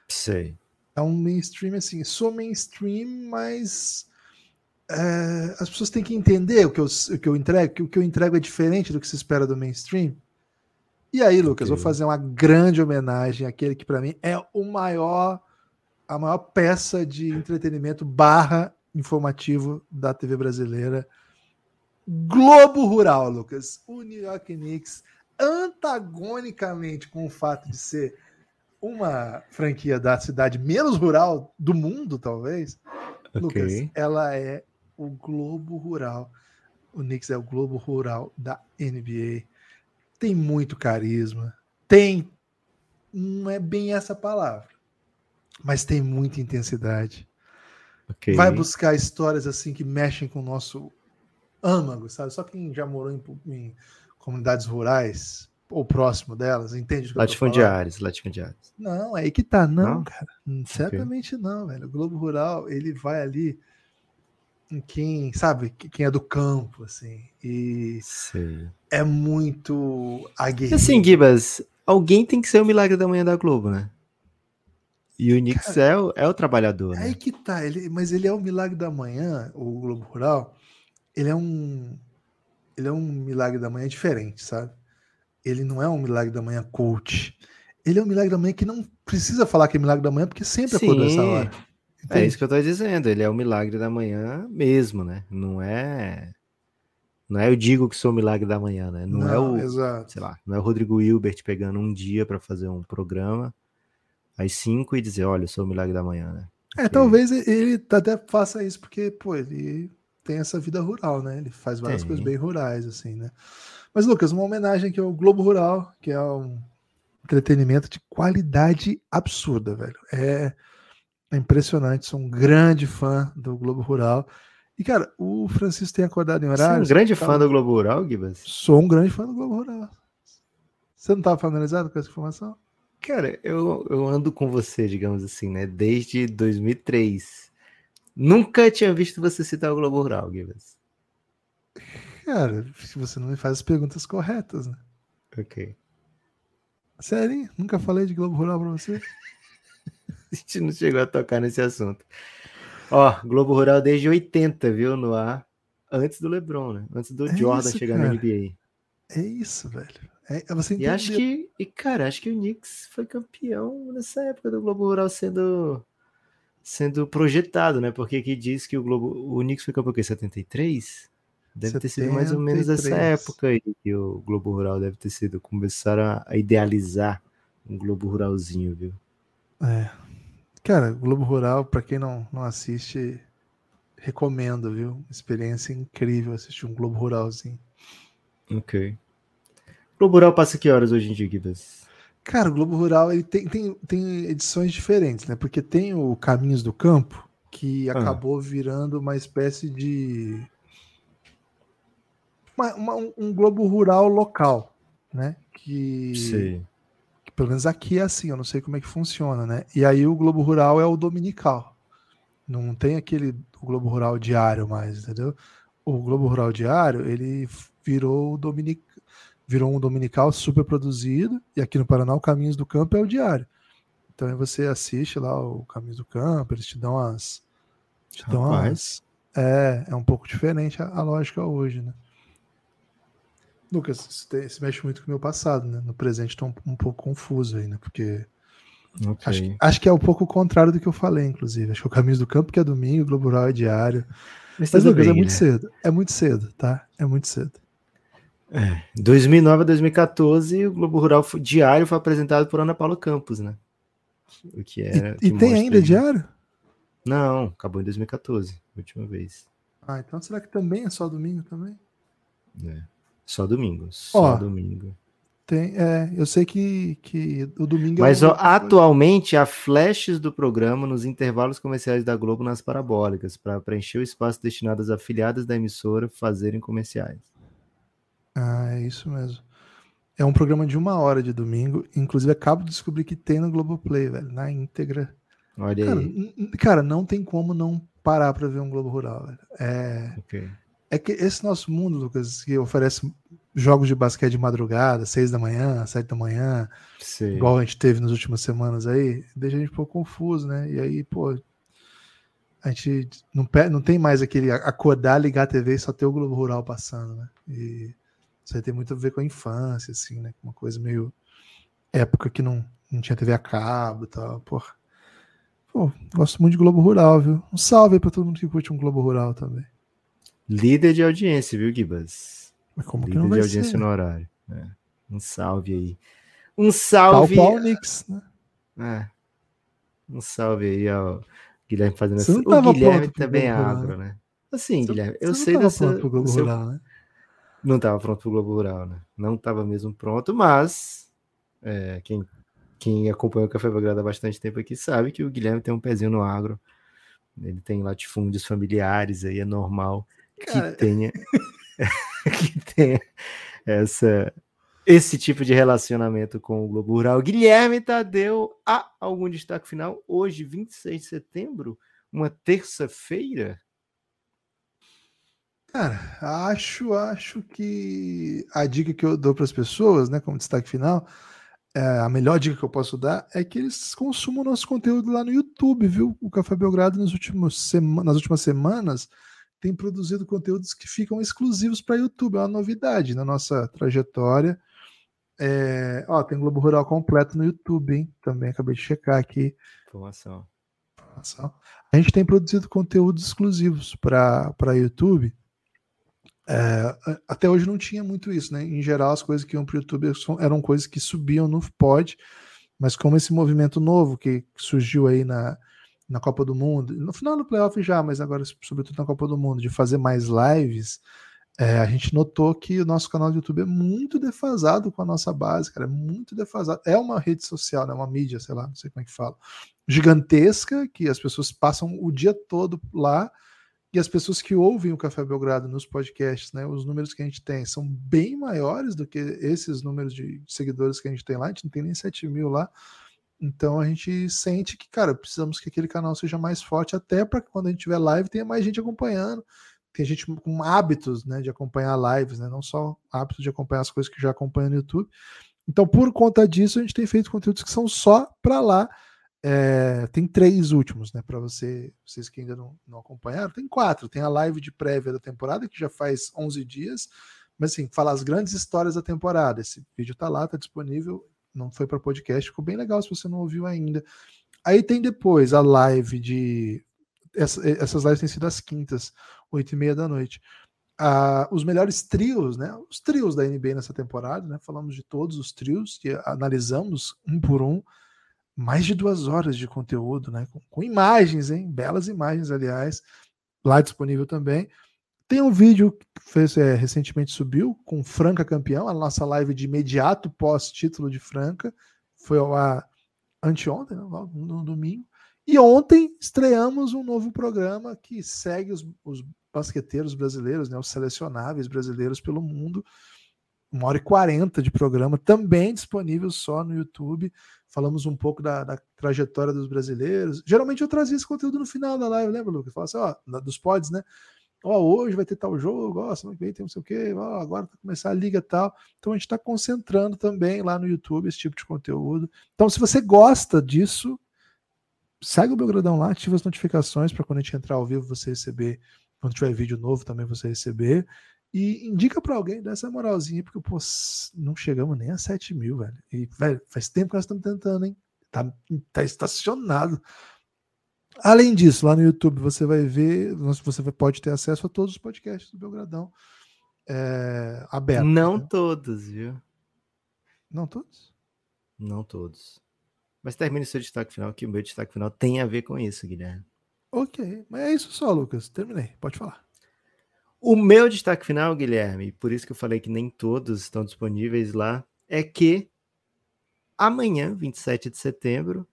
Sei. É um mainstream, assim, sou mainstream, mas é, as pessoas têm que entender o que eu, o que eu entrego, que o que eu entrego é diferente do que se espera do mainstream. E aí, Lucas, Ok. vou fazer uma grande homenagem àquele que para mim é o maior, a maior peça de entretenimento barra informativo da TV brasileira. Globo Rural, Lucas. O New York Knicks, antagonicamente com o fato de ser uma franquia da cidade menos rural do mundo, talvez, Lucas, Ok. ela é o Globo Rural. O Knicks é o Globo Rural da NBA. Tem muito carisma. Tem. Não é bem essa palavra. Mas tem muita intensidade. Ok. Vai buscar histórias assim que mexem com o nosso âmago, sabe? Só quem já morou em, em comunidades rurais ou próximo delas entende. Latifundiários, latifundiários. Não, é aí que tá. Não, Não? cara. Certamente não, velho. O Globo Rural, ele vai ali em quem, sabe, que- quem é do campo, assim. E Sei. é muito aguerrido. Assim, Gibas, alguém tem que ser o milagre da manhã da Globo, né? E o Knicks é, o, é o trabalhador, É aí né? que tá. Ele, mas ele é o milagre da manhã, o Globo Rural. Ele é um. Ele é um milagre da manhã diferente, sabe? Ele não é um milagre da manhã coach. Ele é um milagre da manhã que não precisa falar que é milagre da manhã, porque sempre acordou essa Sim. hora. É Entende? isso que eu tô dizendo, ele é o milagre da manhã mesmo, né? Não é. Não é eu digo que sou o milagre da manhã, né? Não, é o, Exato. sei lá, não é o Rodrigo Hilbert pegando um dia pra fazer um programa às cinco e dizer, olha, eu sou o milagre da manhã, né? É, talvez ele até faça isso, porque, pô, ele tem essa vida rural, né? Ele faz várias Tem. coisas bem rurais, assim, né? Mas, Lucas, uma homenagem aqui ao Globo Rural, que é um entretenimento de qualidade absurda, velho. É, impressionante, sou um grande fã do Globo Rural. E, cara, o Francisco tem acordado em Você é um horário. grande fã do Globo Rural, Gibas? Sou um grande fã do Globo Rural. Você não estava familiarizado com essa informação? Cara, eu, eu ando com você, digamos assim, né? Desde 2003. Nunca tinha visto você citar o Globo Rural, Gibas. Cara, você não me faz as perguntas corretas, né? Ok. Sério, hein? nunca falei de Globo Rural pra você? A gente não chegou a tocar nesse assunto. Ó, Globo Rural desde 80, viu? No ar. Antes do LeBron, né? Antes do É Jordan isso, chegar cara. na NBA. É isso, velho. É, é você E entendeu. acho que, e cara, acho que o Knicks foi campeão nessa época do Globo Rural sendo sendo projetado, né? Porque aqui diz que o Globo, o Knicks foi campeão em 73? Deve ter sido mais ou menos essa 73. época aí que o Globo Rural deve ter sido começaram a, idealizar um Globo Ruralzinho, viu? É. Cara, Globo Rural, pra quem não, não assiste, recomendo, viu? Experiência incrível assistir um Globo Ruralzinho. Ok. Globo Rural passa que horas hoje em dia, Gibas? Cara, o Globo Rural ele tem, tem, tem edições diferentes, né? Porque tem o Caminhos do Campo, que Ah. acabou virando uma espécie de. uma- uma- um, Globo Rural local, né? Que, Sei. que pelo menos aqui é assim, eu não sei como é que funciona, né? E aí o Globo Rural é o dominical. Não tem aquele Globo Rural diário mais, entendeu? O Globo Rural diário, ele virou o dominic... virou um dominical super produzido, e aqui no Paraná o Caminhos do Campo é o diário. Então aí você assiste lá o Caminhos do Campo, eles te dão as te dão as é, é um pouco diferente a, a lógica hoje, né? Lucas, isso, tem- isso mexe muito com o meu passado, né? No presente estou um, um pouco confuso aí, né? Porque Ok. Acho, que- acho que é um pouco o contrário do que eu falei, inclusive. Acho que o Caminhos do Campo que é domingo, o Globo Rural é diário. Mas Mas, Lucas, é bem, muito né? cedo. É muito cedo, tá? É muito cedo. 2009 a 2014, o Globo Rural diário foi apresentado por Ana Paula Campos, né? O que E, era. e que tem ainda aí- diário? Não, acabou em 2014, última vez. Ah, então será que também é só domingo também? É. Só domingo, só Ó, domingo. Tem, é, eu sei que, que o domingo Mas é ó, atualmente há flashes do programa nos intervalos comerciais da Globo nas parabólicas, para preencher o espaço destinado às afiliadas da emissora fazerem comerciais. Ah, é isso mesmo. É um programa de uma hora de domingo. Inclusive, acabo de descobrir que tem no Globoplay, velho, na íntegra. Olha Cara, aí. cara, não tem como não parar pra ver um Globo Rural, velho. É, Ok. é que esse nosso mundo, Lucas, que oferece jogos de basquete de madrugada, seis da manhã, sete da manhã, Sei. igual a gente teve nas últimas semanas aí, deixa a gente um pouco confuso, né? E aí, pô, a gente não, não tem mais aquele acordar, ligar a TV e só ter o Globo Rural passando, né? E isso aí tem muito a ver com a infância, assim, né? Uma coisa meio época que não, não tinha TV a cabo e tal, porra. Pô, gosto muito de Globo Rural, viu? Um salve aí pra todo mundo que curte um Globo Rural também. Líder de audiência, viu, Gibas? Mas como que Líder não de vai audiência ser? no horário. É. Um salve aí. Um salve. qual o Knicks, né? É. Um salve aí ao Guilherme fazendo essa. não O Guilherme também é agro, né? Assim, Você- Guilherme, eu não sei dessa. Globo seu- Rural, né? Não estava pronto para o Globo Rural, né? Não estava mesmo pronto, mas é, quem, quem acompanha o Café Belgrado há bastante tempo aqui sabe que o Guilherme tem um pezinho no agro. Ele tem latifúndios familiares aí, é normal Cara, que tenha que tenha essa esse tipo de relacionamento com o Globo Rural. Guilherme Tadeu, há algum destaque final? Hoje, 26 de setembro, uma terça-feira? Cara, acho, acho que a dica que eu dou para as pessoas, né, como destaque final, é, a melhor dica que eu posso dar é que eles consumam nosso conteúdo lá no YouTube, viu? O Café Belgrado nos últimos sema- nas últimas semanas tem produzido conteúdos que ficam exclusivos para YouTube, é uma novidade na nossa trajetória. É, ó, tem Globo Rural completo no YouTube, hein? Também acabei de checar aqui. Informação. informação. A gente tem produzido conteúdos exclusivos para YouTube. É, até hoje não tinha muito isso, né? Em geral, as coisas que iam para o YouTube eram coisas que subiam no pod, mas como esse movimento novo que surgiu aí na, na Copa do Mundo, no final do playoff já, mas agora, sobretudo na Copa do Mundo, de fazer mais lives, é, a gente notou que o nosso canal do YouTube é muito defasado com a nossa base, cara, é muito defasado. É uma rede social, né? Uma mídia, sei lá, não sei como é que fala gigantesca, que as pessoas passam o dia todo lá, e as pessoas que ouvem o Café Belgrado nos podcasts, né, os números que a gente tem são bem maiores do que esses números de seguidores que a gente tem lá, a gente não tem nem 7 mil lá, então a gente sente que, cara, precisamos que aquele canal seja mais forte, até para que quando a gente tiver live tenha mais gente acompanhando, tem gente com hábitos, né, de acompanhar lives, né, não só hábitos de acompanhar as coisas que já acompanha no YouTube, então por conta disso a gente tem feito conteúdos que são só para lá, é, tem três últimos, né? Para você, vocês que ainda não, não acompanharam, tem quatro. Tem a live de prévia da temporada, que já faz 11 dias, mas assim, fala as grandes histórias da temporada. Esse vídeo tá lá, tá disponível, não foi para podcast, ficou bem legal se você não ouviu ainda. Aí tem depois a live de. Essa, essas lives têm sido às quintas, oito e meia da noite. Ah, os melhores trios, né? Os trios da NBA nessa temporada, né? Falamos de todos os trios que analisamos um por um mais de duas horas de conteúdo, né? Com, com, imagens, hein? Belas imagens, aliás, lá disponível também. Tem um vídeo que fez, é, recentemente subiu com Franca campeão, a nossa live de imediato pós-título de Franca. Foi a anteontem, né? no, no domingo. E ontem estreamos um novo programa que segue os, os basqueteiros brasileiros, né? Os selecionáveis brasileiros pelo mundo uma hora e quarenta de programa, também disponível só no YouTube. Falamos um pouco da, da, trajetória dos brasileiros. Geralmente eu trazia esse conteúdo no final da live, lembra, Lucas? Falava assim, ó, dos pods, né? Ó, hoje vai ter tal jogo, ó, semana que vem tem não sei o quê, ó, agora vai começar a liga tal. Então a gente está concentrando também lá no YouTube esse tipo de conteúdo. Então, se você gosta disso, segue o Belgradão lá, ativa as notificações para quando a gente entrar ao vivo você receber, quando tiver vídeo novo também você receber. E indica para alguém dessa moralzinha, porque, pô, não chegamos nem a 7 mil, velho. E, velho, faz tempo que nós estamos tentando, hein? Tá, tá estacionado. Além disso, lá no YouTube você vai ver, você pode ter acesso a todos os podcasts do Belgradão é, abertos. Não né? todos, viu? Não todos? Não todos. Mas termine seu destaque final, que o meu destaque final tem a ver com isso, Guilherme. Ok, mas é isso só, Lucas. Terminei, pode falar. O meu destaque final, Guilherme, por isso que eu falei que nem todos estão disponíveis lá, é que amanhã, 27 de setembro,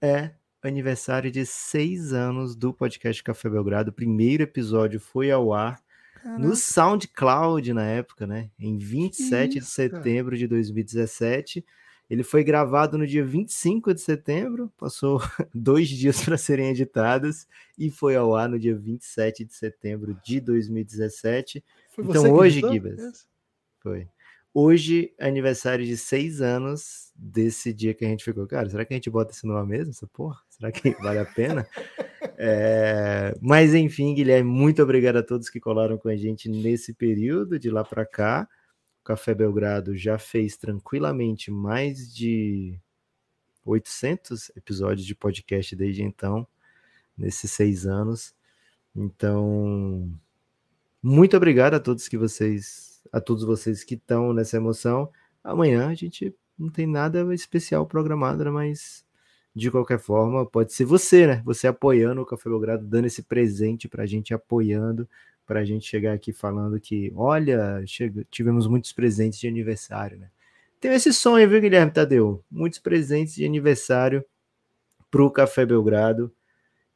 é aniversário de seis anos do podcast Café Belgrado. O primeiro episódio foi ao ar Caraca. no SoundCloud na época, né? Em 27 isso, de setembro de 2017. Ele foi gravado no dia 25 de setembro, passou dois dias para serem editadas e foi ao ar no dia 27 de setembro de 2017. Foi então hoje, Gibas, foi. Hoje, aniversário de seis anos desse dia que a gente ficou. Cara, será que a gente bota isso numa mesa? Essa porra? Será que vale a pena? é... Mas enfim, Guilherme, muito obrigado a todos que colaram com a gente nesse período de lá para cá. Café Belgrado já fez tranquilamente mais de 800 episódios de podcast desde então, nesses seis anos. Então, muito obrigado a todos que vocês, a todos vocês que estão nessa emoção. Amanhã a gente não tem nada especial programado, né? mas de qualquer forma, pode ser você, né? Você apoiando o Café Belgrado, dando esse presente para a gente, apoiando para a gente chegar aqui falando que, olha, tivemos muitos presentes de aniversário, né? Tem esse sonho, viu, Guilherme Tadeu? Muitos presentes de aniversário para o Café Belgrado.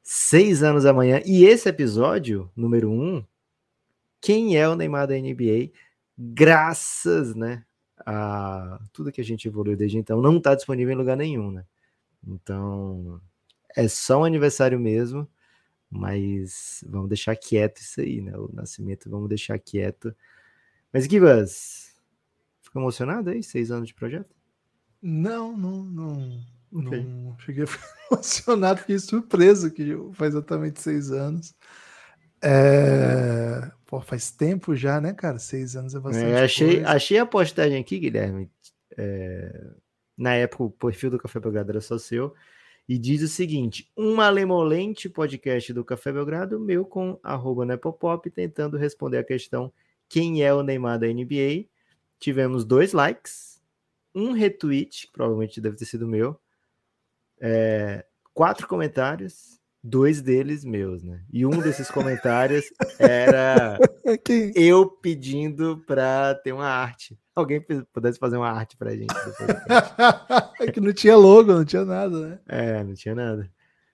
Seis anos amanhã. E esse episódio, número um, quem é o Neymar da NBA? Graças, né, a tudo que a gente evoluiu desde então, não está disponível em lugar nenhum, né? Então, é só um aniversário mesmo. Mas vamos deixar quieto isso aí, né? O nascimento, vamos deixar quieto. Mas, Gibas, ficou emocionado aí? Seis anos de projeto? Não, não, não. Okay. Não cheguei a ficar emocionado, fiquei surpreso que faz exatamente seis anos. É... Pô, faz tempo já, né, cara? Seis anos é bastante. É, achei, coisa. achei a postagem aqui, Guilherme. É... Na época, o perfil do Café Belgrado era só seu e diz o seguinte: um malemolente podcast do Café Belgrado, meu com arroba Nepopop, tentando responder a questão quem é o Neymar da NBA. Tivemos dois likes, um retweet, que provavelmente deve ter sido meu, é, quatro comentários, dois deles meus, né? E um desses comentários era eu pedindo para ter uma arte alguém pudesse fazer uma arte pra gente. é que não tinha logo, não tinha nada, né? É, não tinha nada.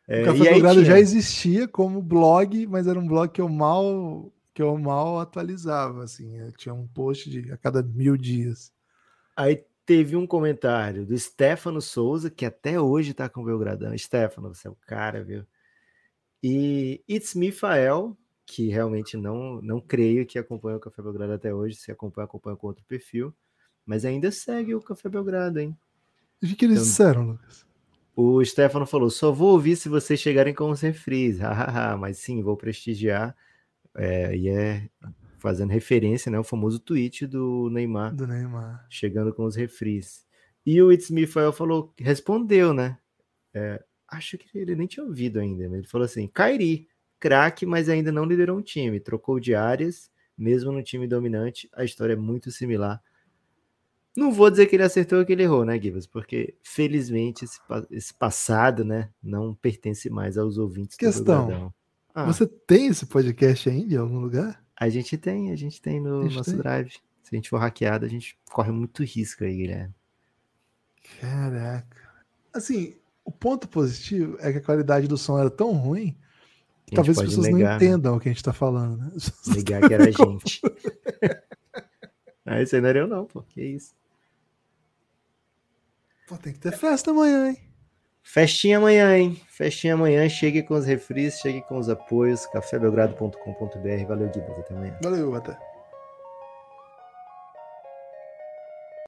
É, o Café Belgrado já existia como blog, mas era um blog que eu mal que eu mal atualizava, assim. Eu tinha um post de, a cada mil dias. Aí teve um comentário do Stefano Souza, que até hoje tá com o Belgradão. Stefano, você é o cara, viu? E It's Mifael, que realmente não, não creio que acompanha o Café Belgrado até hoje. Se acompanha, acompanha com outro perfil. Mas ainda segue o Café Belgrado, hein? O que, que eles então, disseram, Lucas? O Stefano falou: só vou ouvir se vocês chegarem com os refris. mas sim, vou prestigiar. É, e é fazendo referência, né? O famoso tweet do Neymar. Do Neymar. Chegando com os refris. E o It's Mifael falou, respondeu, né? É, acho que ele nem tinha ouvido ainda. Ele falou assim: Kairi, craque, mas ainda não liderou um time. Trocou de áreas, mesmo no time dominante. A história é muito similar. Não vou dizer que ele acertou ou que ele errou, né, Givas? Porque, felizmente, esse, esse, passado, né, não pertence mais aos ouvintes Questão. Ah, Você tem esse podcast ainda em algum lugar? A gente tem, a gente tem no gente nosso tem? drive. Se a gente for hackeado, a gente corre muito risco aí, Guilherme. Caraca. Assim, o ponto positivo é que a qualidade do som era tão ruim Talvez as pessoas negar, não né? entendam né? o que a gente está falando, né? Negar que era a gente. ah, aí não era eu, não, pô. Que isso. Pô, tem que ter festa amanhã, hein? Festinha amanhã, hein? Festinha amanhã. Chegue com os refris, chegue com os apoios. cafébelgrado.com.br. Valeu, Guido. Até amanhã. Valeu, até.